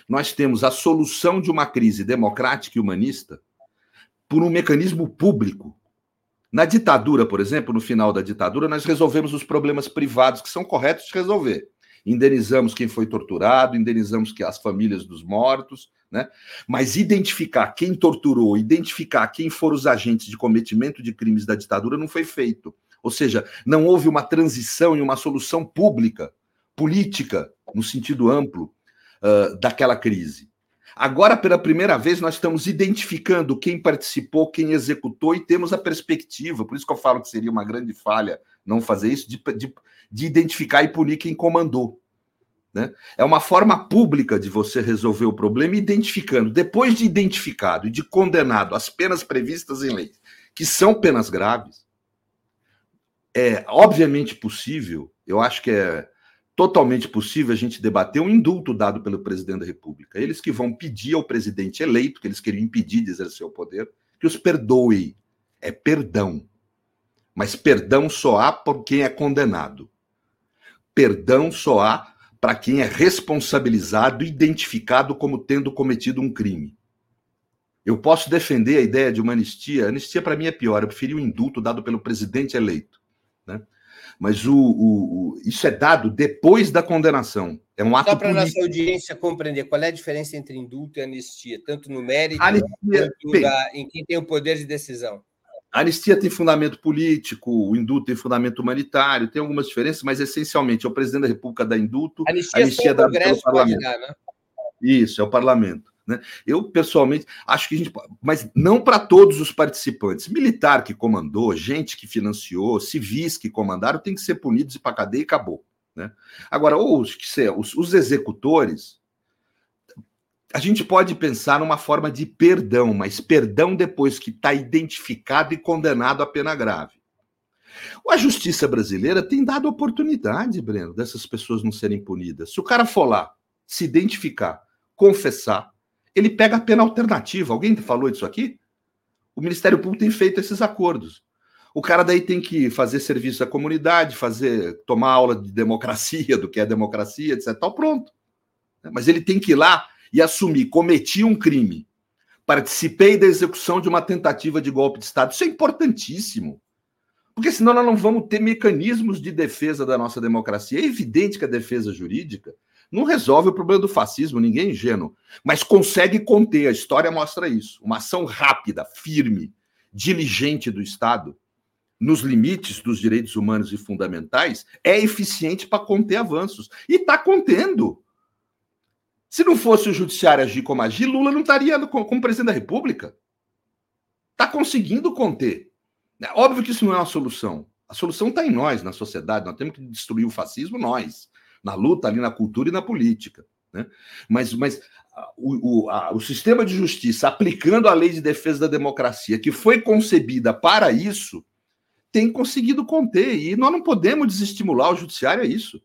nós temos a solução de uma crise democrática e humanista por um mecanismo público. Na ditadura, por exemplo, no final da ditadura, nós resolvemos os problemas privados que são corretos de resolver. Indenizamos quem foi torturado, indenizamos as famílias dos mortos, né? Mas identificar quem torturou, identificar quem foram os agentes de cometimento de crimes da ditadura não foi feito. Ou seja, não houve uma transição e uma solução pública, política, no sentido amplo, uh, daquela crise. Agora, pela primeira vez, nós estamos identificando quem participou, quem executou e temos a perspectiva. Por isso que eu falo que seria uma grande falha não fazer isso, de, de, de identificar e punir quem comandou. Né? É uma forma pública de você resolver o problema, identificando, depois de identificado e de condenado as penas previstas em lei, que são penas graves, é obviamente possível, eu acho que é totalmente possível a gente debater um indulto dado pelo presidente da República. Eles que vão pedir ao presidente eleito, que eles queriam impedir de exercer o poder, que os perdoe. É perdão. Mas perdão só há por quem é condenado. Perdão só há para quem é responsabilizado identificado como tendo cometido um crime. Eu posso defender a ideia de uma anistia. anistia, para mim, é pior. Eu preferi o indulto dado pelo presidente eleito. Né? Mas o, o, o, isso é dado depois da condenação. É um ato Só para a nossa audiência compreender qual é a diferença entre indulto e anistia, tanto no mérito anistia, quanto da, em quem tem o poder de decisão. A anistia tem fundamento político, o indulto tem fundamento humanitário, tem algumas diferenças, mas essencialmente é o presidente da República da indulto, a anistia, a anistia é dada pelo parlamento. Dar, né? Isso, é o parlamento. Né? Eu, pessoalmente, acho que a gente. Mas não para todos os participantes. Militar que comandou, gente que financiou, civis que comandaram, tem que ser punidos e para cadeia e acabou. Né? Agora, os, os, os executores, a gente pode pensar numa forma de perdão, mas perdão depois que está identificado e condenado a pena grave. A justiça brasileira tem dado oportunidade, Breno, dessas pessoas não serem punidas. Se o cara for lá, se identificar, confessar, ele pega a pena alternativa. Alguém falou disso aqui? O Ministério Público tem feito esses acordos. O cara daí tem que fazer serviço à comunidade, fazer, tomar aula de democracia, do que é democracia, etc. Tal, pronto. Mas ele tem que ir lá e assumir, cometi um crime, participei da execução de uma tentativa de golpe de Estado. Isso é importantíssimo. Porque senão nós não vamos ter mecanismos de defesa da nossa democracia. É evidente que a defesa jurídica não resolve o problema do fascismo, ninguém é ingênuo, mas consegue conter. A história mostra isso. Uma ação rápida, firme, diligente do Estado, nos limites dos direitos humanos e fundamentais, é eficiente para conter avanços. E está contendo. Se não fosse o judiciário agir como agir, Lula não estaria como presidente da República. Está conseguindo conter. É óbvio que isso não é uma solução. A solução está em nós, na sociedade. Nós temos que destruir o fascismo, nós. Na luta ali na cultura e na política. Né? Mas, mas o, o, a, o sistema de justiça, aplicando a lei de defesa da democracia, que foi concebida para isso, tem conseguido conter. E nós não podemos desestimular o judiciário a isso.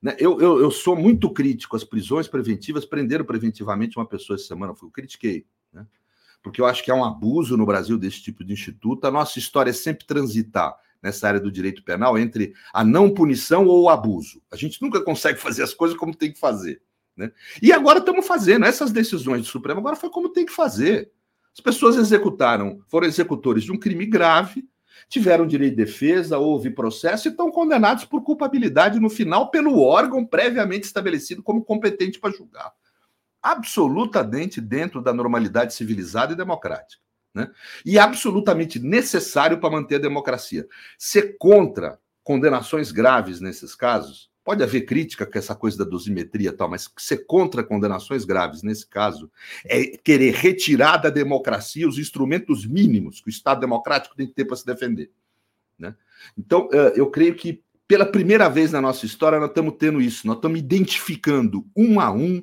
Né? Eu, eu, eu, sou muito crítico às prisões preventivas. Prenderam preventivamente uma pessoa essa semana, eu critiquei, né? porque eu acho que é um abuso no Brasil desse tipo de instituto. A nossa história é sempre transitar nessa área do direito penal entre a não punição ou o abuso. A gente nunca consegue fazer as coisas como tem que fazer. Né? E agora estamos fazendo. Essas decisões do Supremo agora foi como tem que fazer. As pessoas executaram, foram executores de um crime grave, tiveram direito de defesa, houve processo e estão condenados por culpabilidade no final pelo órgão previamente estabelecido como competente para julgar. Absolutamente dentro da normalidade civilizada e democrática. Né? E absolutamente necessário para manter a democracia. Ser contra condenações graves nesses casos Pode haver crítica com essa coisa da dosimetria e tal, mas ser contra condenações graves nesse caso é querer retirar da democracia os instrumentos mínimos que o Estado democrático tem que ter para se defender. Né? Então, eh, eu creio que pela primeira vez na nossa história nós estamos tendo isso, nós estamos identificando um a um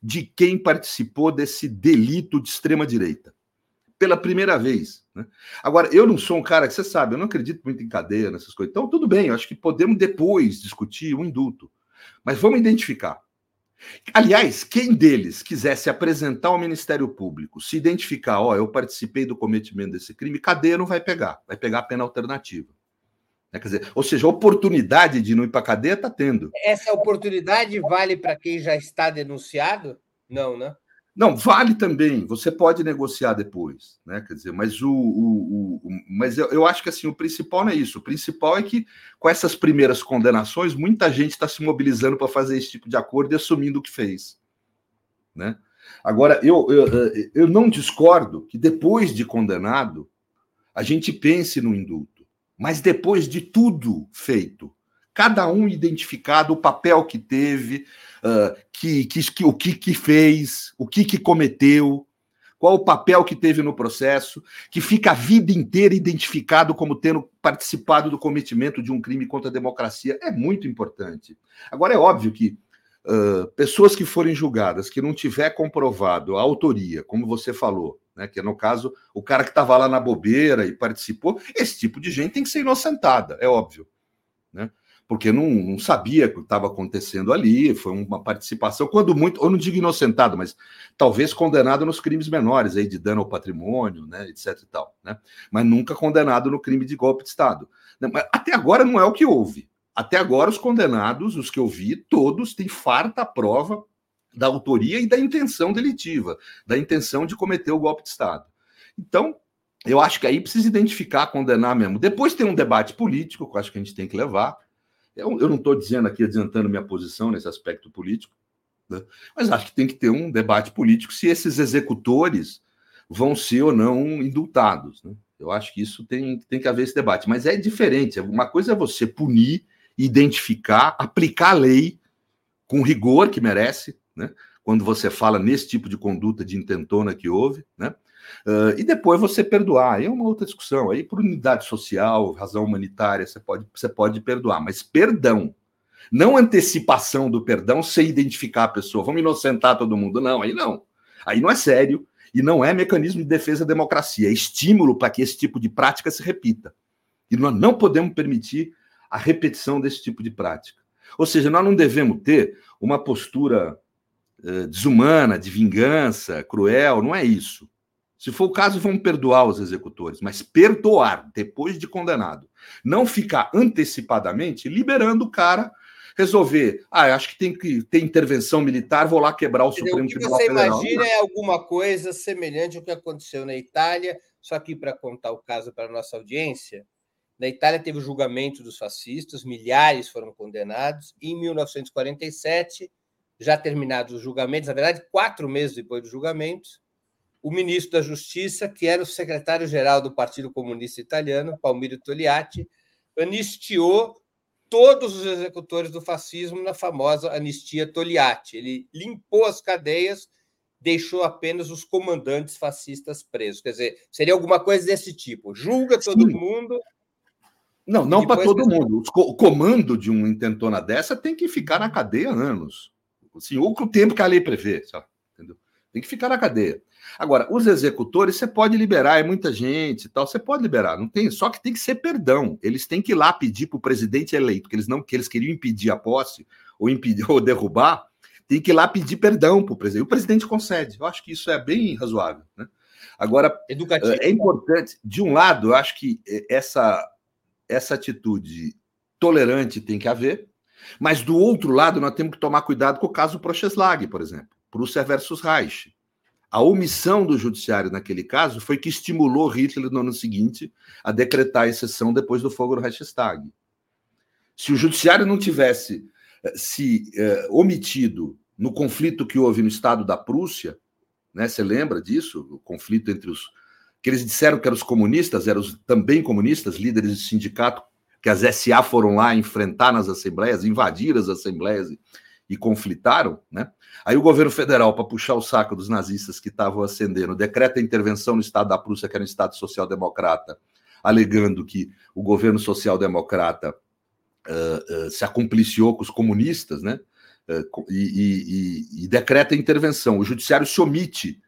de quem participou desse delito de extrema-direita. Pela primeira vez. Né? Agora, eu não sou um cara que você sabe, eu não acredito muito em cadeia, nessas coisas. Então, tudo bem, eu acho que podemos depois discutir o indulto. Mas vamos identificar. Aliás, quem deles quisesse apresentar ao Ministério Público, se identificar, ó, oh, eu participei do cometimento desse crime, cadeia não vai pegar, vai pegar a pena alternativa. Né? Quer dizer, ou seja, a oportunidade de não ir para cadeia está tendo. Essa oportunidade vale para quem já está denunciado? Não, né? Não, vale também. Você pode negociar depois, né? Quer dizer, mas o, o, o mas eu, eu, acho que assim o principal não é isso. O principal é que com essas primeiras condenações, muita gente está se mobilizando para fazer esse tipo de acordo e assumindo o que fez, né? Agora eu, eu, eu não discordo que depois de condenado a gente pense no indulto, mas depois de tudo feito, cada um identificado o papel que teve, que, que, que, o que, que fez, o que, que cometeu, qual o papel que teve no processo, que fica a vida inteira identificado como tendo participado do cometimento de um crime contra a democracia, é muito importante. Agora, é óbvio que uh, pessoas que forem julgadas, que não tiver comprovado a autoria, como você falou, né, que é no caso o cara que estava lá na bobeira e participou, esse tipo de gente tem que ser inocentada, é óbvio. Né? Porque não, não sabia o que estava acontecendo ali, foi uma participação, quando muito, eu não digo inocentado, mas talvez condenado nos crimes menores, aí, de dano ao patrimônio, né, etc e tal, né? mas nunca condenado no crime de golpe de Estado. Até agora não é o que houve. Até agora os condenados, os que eu vi, todos têm farta prova da autoria e da intenção delitiva, da intenção de cometer o golpe de Estado. Então, eu acho que aí precisa identificar, condenar mesmo. Depois tem um debate político, que eu acho que a gente tem que levar, eu, eu não estou dizendo aqui, adiantando minha posição nesse aspecto político, né? mas acho que tem que ter um debate político se esses executores vão ser ou não indultados. Né? Eu acho que isso tem, tem que haver esse debate. Mas é diferente. Uma coisa é você punir, identificar, aplicar a lei com rigor que merece, né? quando você fala nesse tipo de conduta de intentona que houve, né? Uh, e depois você perdoar. Aí é uma outra discussão. Aí, por unidade social, razão humanitária, você pode, você pode perdoar. Mas perdão, não antecipação do perdão sem identificar a pessoa. Vamos inocentar todo mundo. Não, aí não. Aí não é sério. E não é mecanismo de defesa da democracia. É estímulo para que esse tipo de prática se repita. E nós não podemos permitir a repetição desse tipo de prática. Ou seja, nós não devemos ter uma postura uh, desumana, de vingança, cruel, não é isso. Se for o caso, vamos perdoar os executores, mas perdoar depois de condenado. Não ficar antecipadamente liberando o cara resolver. Ah, acho que tem que ter intervenção militar, vou lá quebrar o Supremo Tribunal Federal. O que você imagina é alguma coisa semelhante ao que aconteceu na Itália, só que para contar o caso para a nossa audiência, na Itália teve o julgamento dos fascistas, milhares foram condenados, e em 1947, já terminados os julgamentos, na verdade, quatro meses depois dos julgamentos, o ministro da Justiça, que era o secretário-geral do Partido Comunista Italiano, Palmiro Togliatti, anistiou todos os executores do fascismo na famosa anistia Togliatti. Ele limpou as cadeias, deixou apenas os comandantes fascistas presos. Quer dizer, seria alguma coisa desse tipo. Julga todo Sim. mundo. Não, não para todo mundo. O comando de uma intentona dessa tem que ficar na cadeia anos. Assim, ou o tempo que a lei prevê. Sabe? Entendeu? Tem que ficar na cadeia. Agora, os executores você pode liberar, é muita gente e tal, você pode liberar, não tem, só que tem que ser perdão. Eles têm que ir lá pedir para o presidente eleito, que eles não que eles queriam impedir a posse ou impedir ou derrubar, tem que ir lá pedir perdão para o presidente. O presidente concede. Eu acho que isso é bem razoável. Né? Agora, Educativo. é importante, de um lado, eu acho que essa, essa atitude tolerante tem que haver, mas do outro lado, nós temos que tomar cuidado com o caso Procheslag, por exemplo, Prússia versus Reich. A omissão do judiciário naquele caso foi que estimulou Hitler no ano seguinte a decretar a exceção depois do fogo do Reichstag. Se o judiciário não tivesse eh, se eh, omitido no conflito que houve no estado da Prússia, né, você lembra disso? O conflito entre os que eles disseram que eram os comunistas, eram os também comunistas, líderes de sindicato, que as SA foram lá enfrentar nas assembleias, invadir as assembleias e, e conflitaram, né? Aí o governo federal, para puxar o saco dos nazistas que estavam ascendendo, decreta a intervenção no Estado da Prússia, que era um Estado social-democrata, alegando que o governo social-democrata uh, uh, se acompliciou com os comunistas, né? Uh, e, e, e, decreta a intervenção. O judiciário se omite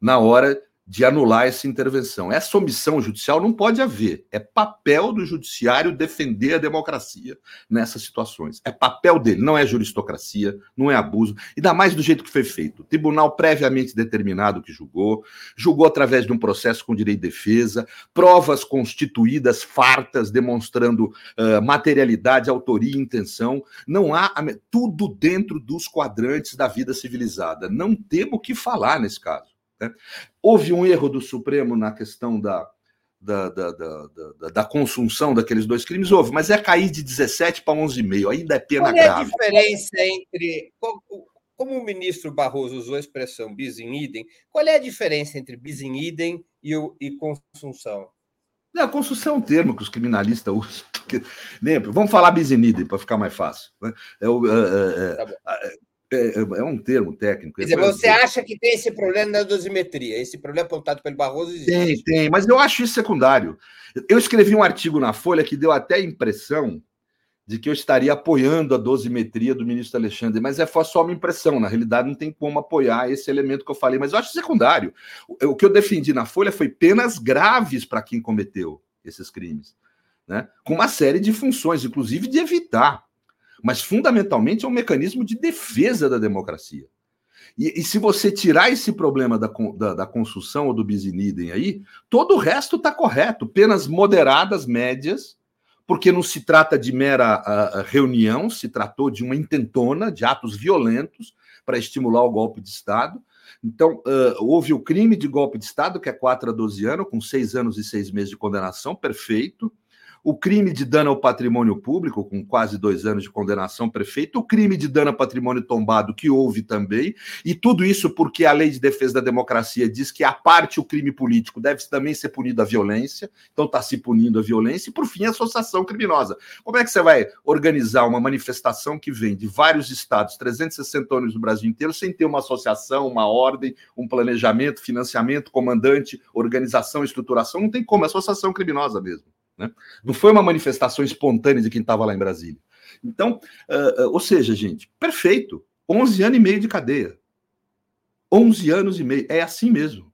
na hora de anular essa intervenção. Essa omissão judicial não pode haver. É papel do judiciário defender a democracia nessas situações. É papel dele, não é juristocracia, não é abuso, ainda mais do jeito que foi feito. O tribunal previamente determinado que julgou, julgou através de um processo com direito de defesa, provas constituídas, fartas, demonstrando uh, materialidade, autoria e intenção. Não há tudo dentro dos quadrantes da vida civilizada. Não temos o que falar nesse caso. Né? Houve um erro do Supremo na questão da, da, da, da, da, da consunção daqueles dois crimes? Houve, mas é cair de 17 para 11,5, ainda é pena Qual grave. Qual é a diferença entre. Como o ministro Barroso usou a expressão bis in idem, qual é a diferença entre bis in idem e, o, e consunção? Não, a consunção é um termo que os criminalistas usam. Lembra? Vamos falar bis in idem para ficar mais fácil. Né? É, o, é, é, tá é, é, é, um termo técnico. Quer dizer, você acha que tem esse problema na dosimetria? Esse problema apontado pelo Barroso existe? Tem, tem, mas eu acho isso secundário. Eu escrevi um artigo na Folha que deu até a impressão de que eu estaria apoiando a dosimetria do ministro Alexandre, mas é só uma impressão. Na realidade, não tem como apoiar esse elemento que eu falei, mas eu acho secundário. O que eu defendi na Folha foi penas graves para quem cometeu esses crimes, né? com uma série de funções, inclusive de evitar mas fundamentalmente é um mecanismo de defesa da democracia. E, e se você tirar esse problema da, da, da construção ou do bis aí, todo o resto está correto. Penas moderadas, médias, porque não se trata de mera a, a reunião, se tratou de uma intentona, de atos violentos para estimular o golpe de Estado. Então, uh, houve o crime de golpe de Estado, que é 4 a 12 anos, com 6 anos e 6 meses de condenação, perfeito o crime de dano ao patrimônio público, com quase dois anos de condenação prefeito, o crime de dano ao patrimônio tombado, que houve também, e tudo isso porque a Lei de Defesa da Democracia diz que, a parte o crime político, deve também ser punido a violência, então está se punindo a violência, e por fim a associação criminosa. Como é que você vai organizar uma manifestação que vem de vários estados, 360 anos no Brasil inteiro, sem ter uma associação, uma ordem, um planejamento, financiamento, comandante, organização, estruturação? Não tem como, é associação criminosa mesmo. Né? Não foi uma manifestação espontânea de quem estava lá em Brasília. Então, uh, uh, ou seja, gente, perfeito. 11 anos e meio de cadeia. 11 anos e meio. É assim mesmo.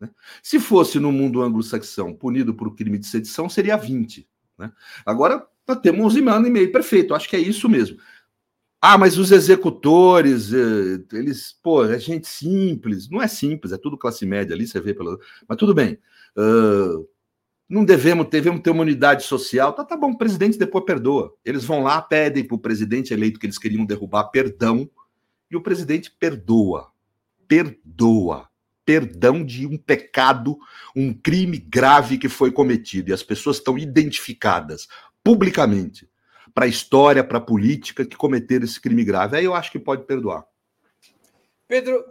Né? Se fosse no mundo anglo-saxão punido por crime de sedição, seria 20. Né? Agora, nós temos 11 anos e meio. Perfeito, acho que é isso mesmo. Ah, mas os executores, eh, eles, pô, é gente simples. Não é simples, é tudo classe média ali, você vê pelo. Mas tudo bem. Uh, não devemos, devemos ter uma unidade social. Tá, tá bom, o presidente depois perdoa. Eles vão lá, pedem para o presidente eleito que eles queriam derrubar perdão, e o presidente perdoa. Perdoa. Perdão de um pecado, um crime grave que foi cometido. E as pessoas estão identificadas publicamente para a história, para a política que cometeram esse crime grave. Aí eu acho que pode perdoar. Pedro,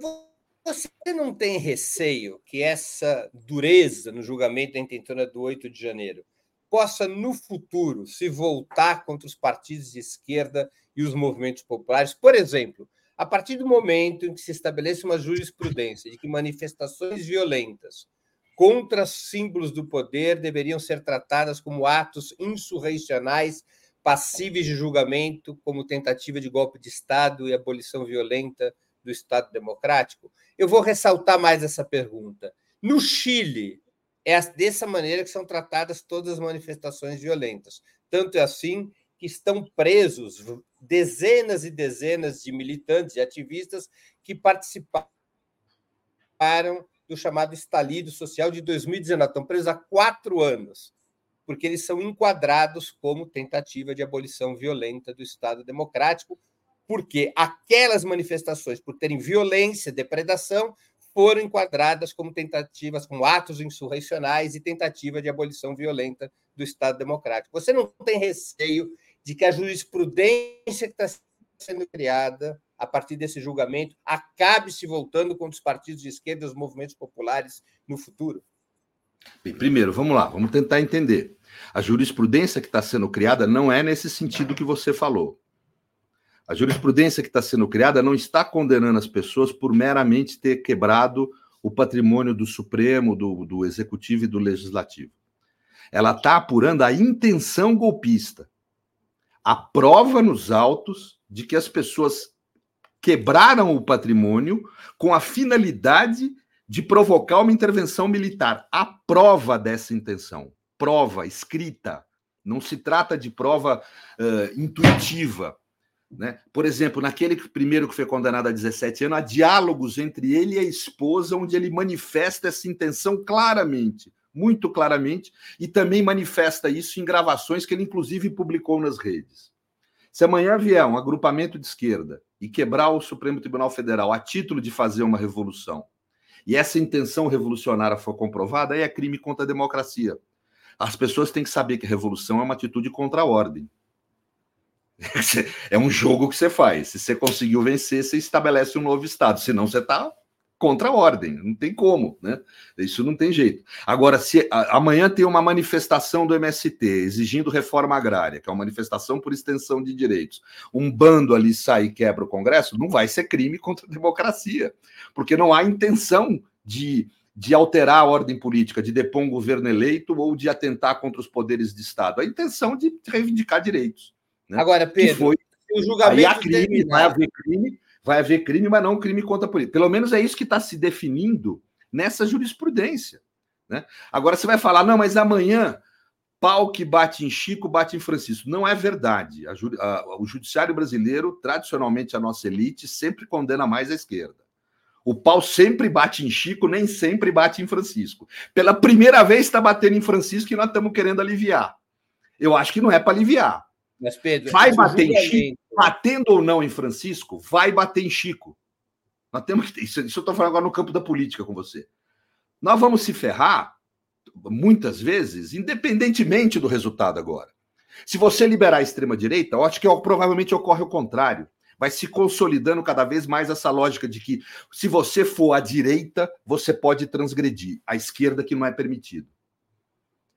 você não tem receio que essa dureza no julgamento da intentona do 8 de janeiro possa, no futuro, se voltar contra os partidos de esquerda e os movimentos populares? Por exemplo, a partir do momento em que se estabelece uma jurisprudência de que manifestações violentas contra símbolos do poder deveriam ser tratadas como atos insurrecionais passíveis de julgamento, como tentativa de golpe de Estado e abolição violenta do Estado Democrático? Eu vou ressaltar mais essa pergunta. No Chile, é dessa maneira que são tratadas todas as manifestações violentas. Tanto é assim que estão presos dezenas e dezenas de militantes e ativistas que participaram do chamado estalido social de 2019. Estão presos há quatro anos, porque eles são enquadrados como tentativa de abolição violenta do Estado Democrático, porque aquelas manifestações, por terem violência, depredação, foram enquadradas como tentativas, como atos insurrecionais e tentativa de abolição violenta do Estado Democrático. Você não tem receio de que a jurisprudência que está sendo criada a partir desse julgamento acabe se voltando contra os partidos de esquerda e os movimentos populares no futuro? Bem, primeiro, vamos lá, vamos tentar entender. A jurisprudência que está sendo criada não é nesse sentido que você falou. A jurisprudência que está sendo criada não está condenando as pessoas por meramente ter quebrado o patrimônio do Supremo, do, do Executivo e do Legislativo. Ela está apurando a intenção golpista. A prova nos autos de que as pessoas quebraram o patrimônio com a finalidade de provocar uma intervenção militar. A prova dessa intenção, prova escrita, não se trata de prova uh, intuitiva. Né? Por exemplo, naquele primeiro que foi condenado a 17 anos, há diálogos entre ele e a esposa, onde ele manifesta essa intenção claramente, muito claramente, e também manifesta isso em gravações que ele, inclusive, publicou nas redes. Se amanhã vier um agrupamento de esquerda e quebrar o Supremo Tribunal Federal a título de fazer uma revolução, e essa intenção revolucionária for comprovada, aí é crime contra a democracia. As pessoas têm que saber que revolução é uma atitude contra a ordem. É um jogo que você faz. Se você conseguiu vencer, você estabelece um novo Estado. Senão, você está contra a ordem. Não tem como, né? Isso não tem jeito. Agora, se amanhã tem uma manifestação do MST exigindo reforma agrária, que é uma manifestação por extensão de direitos, um bando ali sai e quebra o Congresso, não vai ser crime contra a democracia, porque não há intenção de de alterar a ordem política, de depor um governo eleito ou de atentar contra os poderes de Estado. A intenção de reivindicar direitos. Né? Agora, Pedro, foi, o julgamento aí crime, terminar... vai haver crime, vai haver crime, mas não crime contra a política. Pelo menos é isso que está se definindo nessa jurisprudência. Né? Agora você vai falar, não, mas amanhã pau que bate em Chico, bate em Francisco. Não é verdade. A, a, o judiciário brasileiro, tradicionalmente a nossa elite, sempre condena mais a esquerda. O pau sempre bate em Chico, nem sempre bate em Francisco. Pela primeira vez está batendo em Francisco e nós estamos querendo aliviar. Eu acho que não é para aliviar. Mas, Pedro, vai bater em Chico, batendo ou não em Francisco, vai bater em Chico. Nós temos que. Isso, isso eu estou falando agora no campo da política com você. Nós vamos se ferrar, muitas vezes, independentemente do resultado agora. Se você liberar a extrema-direita, eu acho que provavelmente ocorre o contrário vai se consolidando cada vez mais essa lógica de que se você for à direita, você pode transgredir, à esquerda que não é permitido.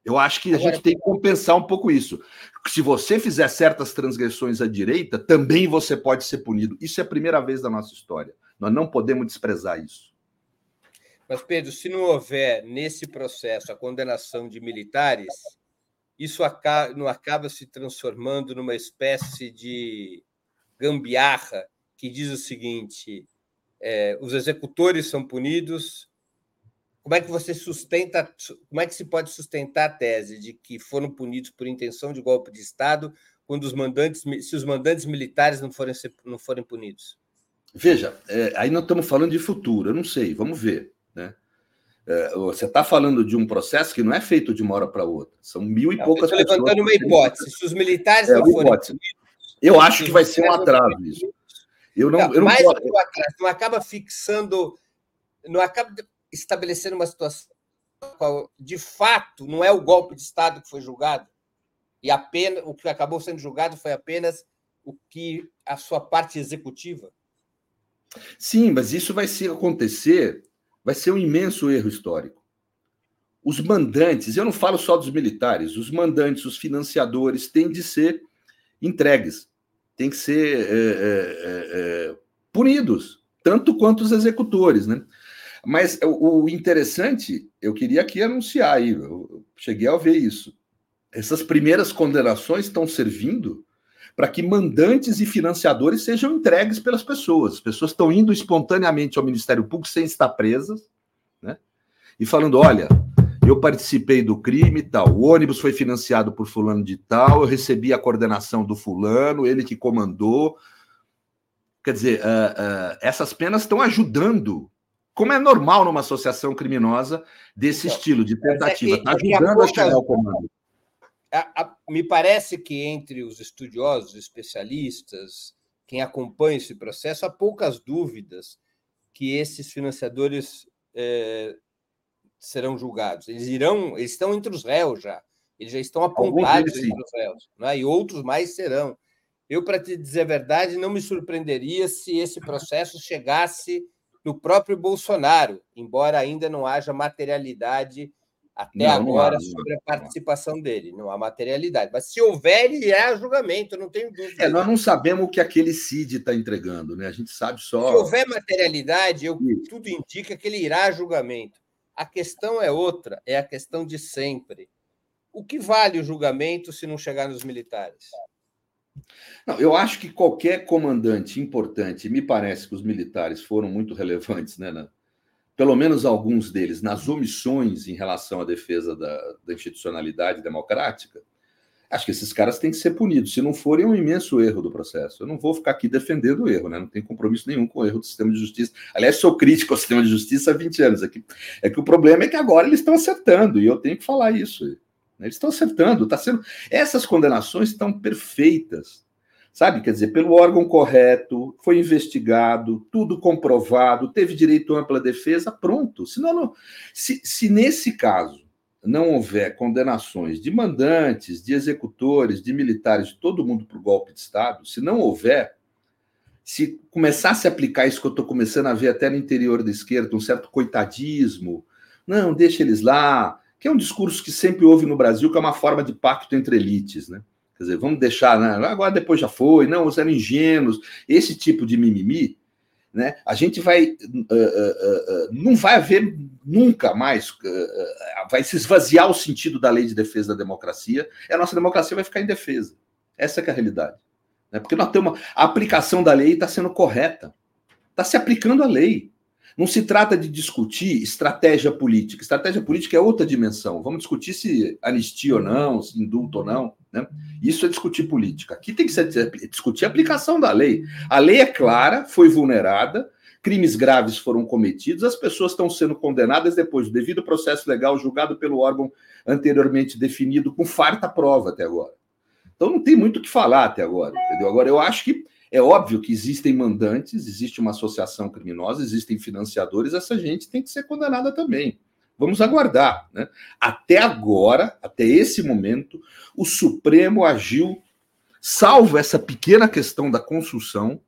Eu acho que a Agora, gente tem que compensar um pouco isso. Se você fizer certas transgressões à direita, também você pode ser punido. Isso é a primeira vez da nossa história. Nós não podemos desprezar isso. Mas, Pedro, se não houver nesse processo a condenação de militares, isso acaba, não acaba se transformando numa espécie de gambiarra que diz o seguinte: é, os executores são punidos. Como é que você sustenta, como é que se pode sustentar a tese de que foram punidos por intenção de golpe de Estado quando os mandantes, se os mandantes militares não forem, não forem punidos? Veja, é, aí nós estamos falando de futuro, eu não sei, vamos ver. Né? É, você está falando de um processo que não é feito de uma hora para outra, são mil e não, poucas pessoas. Estou levantando uma hipótese: se os militares é, não forem hipótese. punidos, eu acho que vai ser um atraso isso. Eu não, eu não mais posso... um atraso, não acaba fixando, não acaba estabelecendo uma situação qual, de fato, não é o golpe de Estado que foi julgado, e apenas o que acabou sendo julgado foi apenas o que a sua parte executiva. Sim, mas isso vai se acontecer, vai ser um imenso erro histórico. Os mandantes, eu não falo só dos militares, os mandantes, os financiadores têm de ser entregues têm que ser é, é, é, punidos, tanto quanto os executores, né? Mas o, o interessante, eu queria aqui anunciar aí, eu cheguei a ver isso. Essas primeiras condenações estão servindo para que mandantes e financiadores sejam entregues pelas pessoas. As pessoas estão indo espontaneamente ao Ministério Público sem estar presas, né? E falando: olha, eu participei do crime e tal. O ônibus foi financiado por fulano de tal, eu recebi a coordenação do fulano, ele que comandou. Quer dizer, uh, uh, essas penas estão ajudando, como é normal numa associação criminosa desse então, estilo, de tentativa, está é ajudando a, chegar ao comando. A, a, me parece que entre os estudiosos, especialistas, quem acompanha esse processo, há poucas dúvidas que esses financiadores eh, serão julgados. Eles irão, eles estão entre os réus já. Eles já estão apontados entre os réus, é? e outros mais serão. Eu, para te dizer a verdade, não me surpreenderia se esse processo chegasse no próprio Bolsonaro, embora ainda não haja materialidade até não, agora não há, sobre a participação não. dele. Não há materialidade. Mas se houver, ele é julgamento, não tenho dúvida. É, nós não sabemos o que aquele CID está entregando, né? A gente sabe só. Se houver materialidade, eu, tudo indica que ele irá a julgamento. A questão é outra, é a questão de sempre. O que vale o julgamento se não chegar nos militares? Não, eu acho que qualquer comandante importante, me parece que os militares foram muito relevantes né, na, pelo menos alguns deles, nas omissões em relação à defesa da, da institucionalidade democrática, acho que esses caras têm que ser punidos. Se não forem, é um imenso erro do processo. Eu não vou ficar aqui defendendo o erro, né? Não tenho compromisso nenhum com o erro do sistema de justiça. Aliás, sou crítico ao sistema de justiça há 20 anos aqui. É que o problema é que agora eles estão acertando, e eu tenho que falar isso. Eles estão acertando, tá sendo. Essas condenações estão perfeitas. Sabe, quer dizer, pelo órgão correto, foi investigado, tudo comprovado, teve direito à ampla defesa, pronto. Senão, não, se, se nesse caso não houver condenações de mandantes, de executores, de militares, de todo mundo para o golpe de Estado, se não houver, se começasse a aplicar isso que eu estou começando a ver até no interior da esquerda, um certo coitadismo, não, deixa eles lá, que é um discurso que sempre houve no Brasil, que é uma forma de pacto entre elites, né? Quer dizer, vamos deixar, né? agora depois já foi, não, os eram ingênuos, esse tipo de mimimi, né? A gente vai, uh, uh, uh, não vai haver nunca mais, vai se esvaziar o sentido da lei de defesa da democracia, e a nossa democracia vai ficar indefesa. Essa é, é a realidade. Né? Porque nós temos a aplicação da lei está sendo correta, está se aplicando a lei. Não se trata de discutir estratégia política. Estratégia política é outra dimensão. Vamos discutir se anistia ou não, se indulto ou não. Né? Isso é discutir política. Aqui tem que ser discutir a aplicação da lei. A lei é clara, foi vulnerada, crimes graves foram cometidos, as pessoas estão sendo condenadas depois do devido processo legal julgado pelo órgão anteriormente definido, com farta prova até agora. Então não tem muito o que falar até agora, entendeu? Agora eu acho que é óbvio que existem mandantes, existe uma associação criminosa, existem financiadores, essa gente tem que ser condenada também. Vamos aguardar. Né? Até agora, até esse momento, o Supremo agiu, salvo essa pequena questão da construção,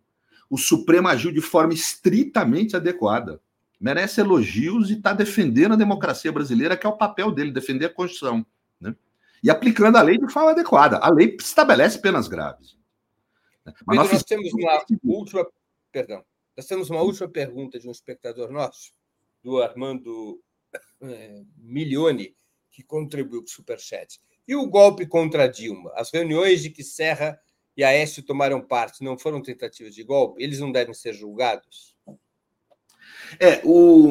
o Supremo agiu de forma estritamente adequada. Merece elogios e está defendendo a democracia brasileira, que é o papel dele, defender a Constituição. Né? E aplicando a lei de forma adequada. A lei estabelece penas graves. Mas Pedro, nós, nós temos uma última, perdão, nós temos uma última pergunta de um espectador nosso, do Armando é, Milione, que contribuiu com o Superchat. E o golpe contra Dilma? As reuniões de que Serra e Aécio tomaram parte não foram tentativas de golpe? Eles não devem ser julgados? É, o.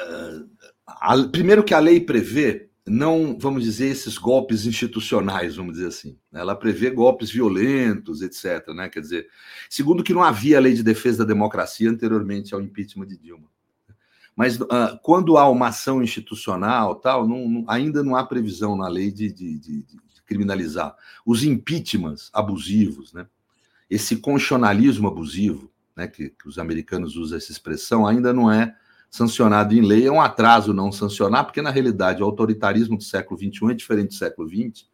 Uh, a, primeiro que a lei prevê não, vamos dizer, esses golpes institucionais, vamos dizer assim. Né? Ela prevê golpes violentos, etc. Né? Quer dizer, segundo que não havia lei de defesa da democracia anteriormente ao impeachment de Dilma. Mas uh, quando há uma ação institucional, tal, não, não, ainda não há previsão na lei de, de, de, de criminalizar os impeachments abusivos, né? Esse constitucionalismo abusivo, né? Que, que os americanos usam essa expressão, ainda não é sancionado em lei, é um atraso não sancionar, porque na realidade o autoritarismo do século XXI é diferente do século XX.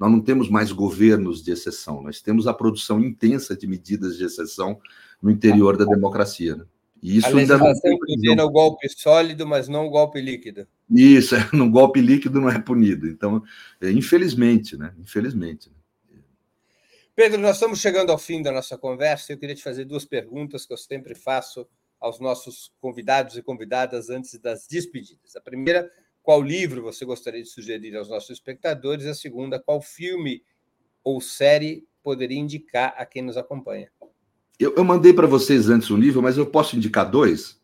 Nós não temos mais governos de exceção, nós temos a produção intensa de medidas de exceção no interior da democracia. Né? E isso a legislação ainda não... o golpe sólido, mas não o golpe líquido. Isso, no golpe líquido não é punido. Então, é, infelizmente, né? Infelizmente. Né? Pedro, nós estamos chegando ao fim da nossa conversa. Eu queria te fazer duas perguntas que eu sempre faço aos nossos convidados e convidadas antes das despedidas. A primeira, qual livro você gostaria de sugerir aos nossos espectadores? A segunda, qual filme ou série poderia indicar a quem nos acompanha? Eu, eu mandei para vocês antes um livro, mas eu posso indicar dois?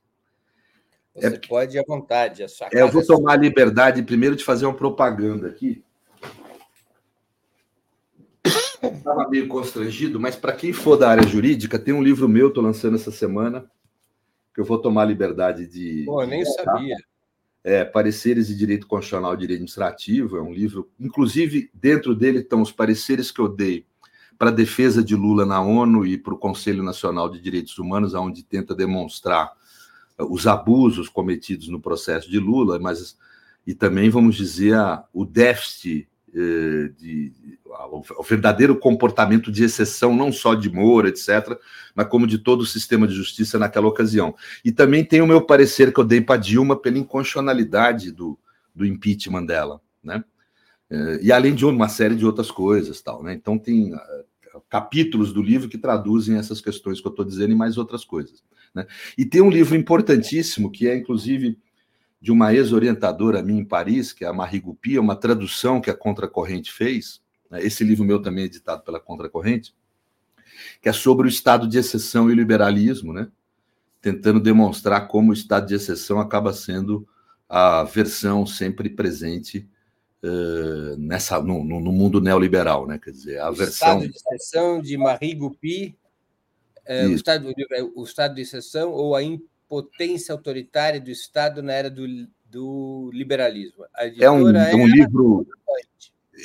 Você é, pode à vontade. é, eu vou é tomar a liberdade primeiro de fazer uma propaganda aqui. Estava meio constrangido, mas para quem for da área jurídica, tem um livro meu, estou lançando essa semana, que eu vou tomar a liberdade de. Pô, nem sabia. É, Pareceres de Direito Constitucional e Direito Administrativo, é um livro, inclusive, dentro dele estão os pareceres que eu dei para a defesa de Lula na ONU e para o Conselho Nacional de Direitos Humanos, onde tenta demonstrar uh, os abusos cometidos no processo de Lula, mas e também, vamos dizer, o déficit eh, de, o verdadeiro comportamento de exceção, não só de Moura, etc., mas como de todo o sistema de justiça naquela ocasião. E também tem o meu parecer que eu dei para Dilma pela inconstitucionalidade do, do impeachment dela, né? Eh, e além de uma série de outras coisas, tal, né? Então tem eh, capítulos do livro que traduzem essas questões que eu estou dizendo e mais outras coisas. Né? E tem um livro importantíssimo que é, inclusive, de uma ex-orientadora minha em Paris, que é a Marie Goupil, uma tradução que a Contracorrente fez. Né? Esse livro meu também é editado pela Contracorrente, que é sobre o estado de exceção e liberalismo, né? tentando demonstrar como o estado de exceção acaba sendo a versão sempre presente uh, nessa no, no, mundo neoliberal, né? Quer dizer, a o versão estado de exceção de Marie Goupy, uh, o, estado, o estado de exceção ou a impotência autoritária do Estado na era do, do liberalismo. é um, é um livro.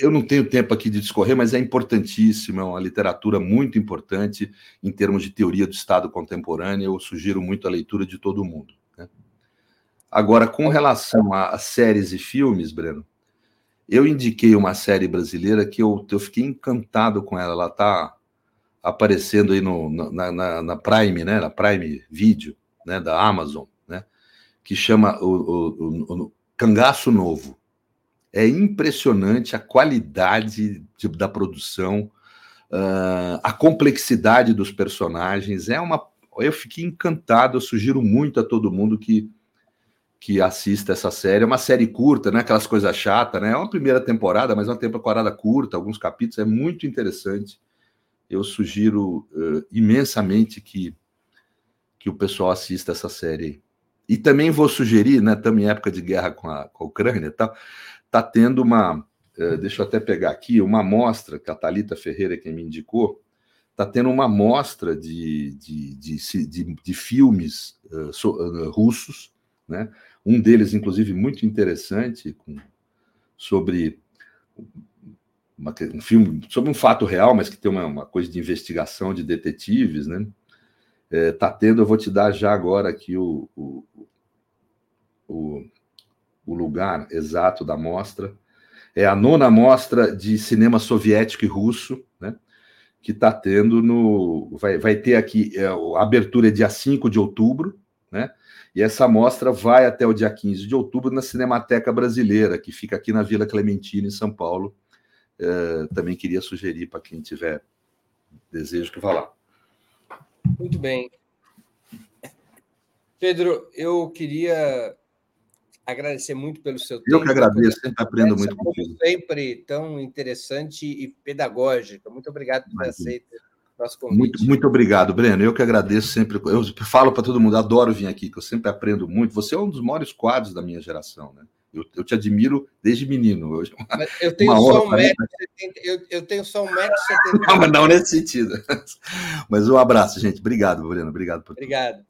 Eu não tenho tempo aqui de discorrer, mas é importantíssimo, é uma literatura muito importante em termos de teoria do Estado contemporâneo. Eu sugiro muito a leitura de todo mundo. Agora, com relação a séries e filmes, Breno, eu indiquei uma série brasileira que eu, eu fiquei encantado com ela. Ela está aparecendo aí no, na, na, na, Prime, né? Na Prime Video, né? Da Amazon, né? Que chama o, o, o Cangaço Novo. É impressionante a qualidade de, da produção, uh, a complexidade dos personagens. É uma, eu fiquei encantado. Eu sugiro muito a todo mundo que que assista essa série. É uma série curta, né? Aquelas coisas chatas, né? É uma primeira temporada, mas é uma temporada curta, alguns capítulos, é muito interessante. Eu sugiro uh, imensamente que, que o pessoal assista essa série. E também vou sugerir, né? Estamos em época de guerra com a, com a Ucrânia tal, tá tendo uma. Uh, deixa eu até pegar aqui, uma mostra que a Thalita Ferreira, que me indicou, está tendo uma mostra de, de, de, de, de filmes uh, so, russos né? Um deles, inclusive, muito interessante, com, sobre uma, um filme sobre um fato real, mas que tem uma, uma coisa de investigação de detetives, né? É, tá tendo, eu vou te dar já agora aqui o, o, o, o lugar exato da mostra. É a nona mostra de cinema soviético e russo, né? Que está tendo no. Vai, vai ter aqui, é, a abertura é dia 5 de outubro, né? E essa mostra vai até o dia 15 de outubro na Cinemateca Brasileira, que fica aqui na Vila Clementina, em São Paulo. É, também queria sugerir para quem tiver desejo que vá lá. Muito bem. Pedro, eu queria agradecer muito pelo seu eu tempo. Eu que agradeço, sempre aprendo muito contigo. Sempre tão interessante e pedagógica. Muito obrigado por ter aceito nosso convite. Muito, muito obrigado, Breno. Eu que agradeço sempre. Eu falo para todo mundo, adoro vir aqui, que eu sempre aprendo muito. Você é um dos maiores quadros da minha geração, né? Eu, eu te admiro desde menino. Uma, eu, tenho só um metro, eu, eu tenho só um metro e Não, mas não nesse sentido. Mas um abraço, gente. Obrigado, Breno. Obrigado por Obrigado.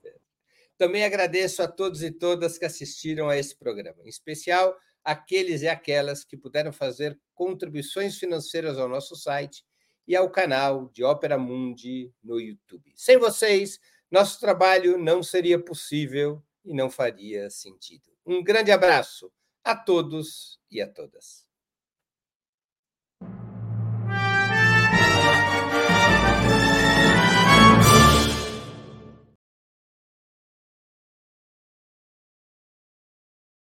Também agradeço a todos e todas que assistiram a esse programa, em especial aqueles e aquelas que puderam fazer contribuições financeiras ao nosso site e ao canal de Ópera Mundi no YouTube. Sem vocês, nosso trabalho não seria possível e não faria sentido. Um grande abraço a todos e a todas.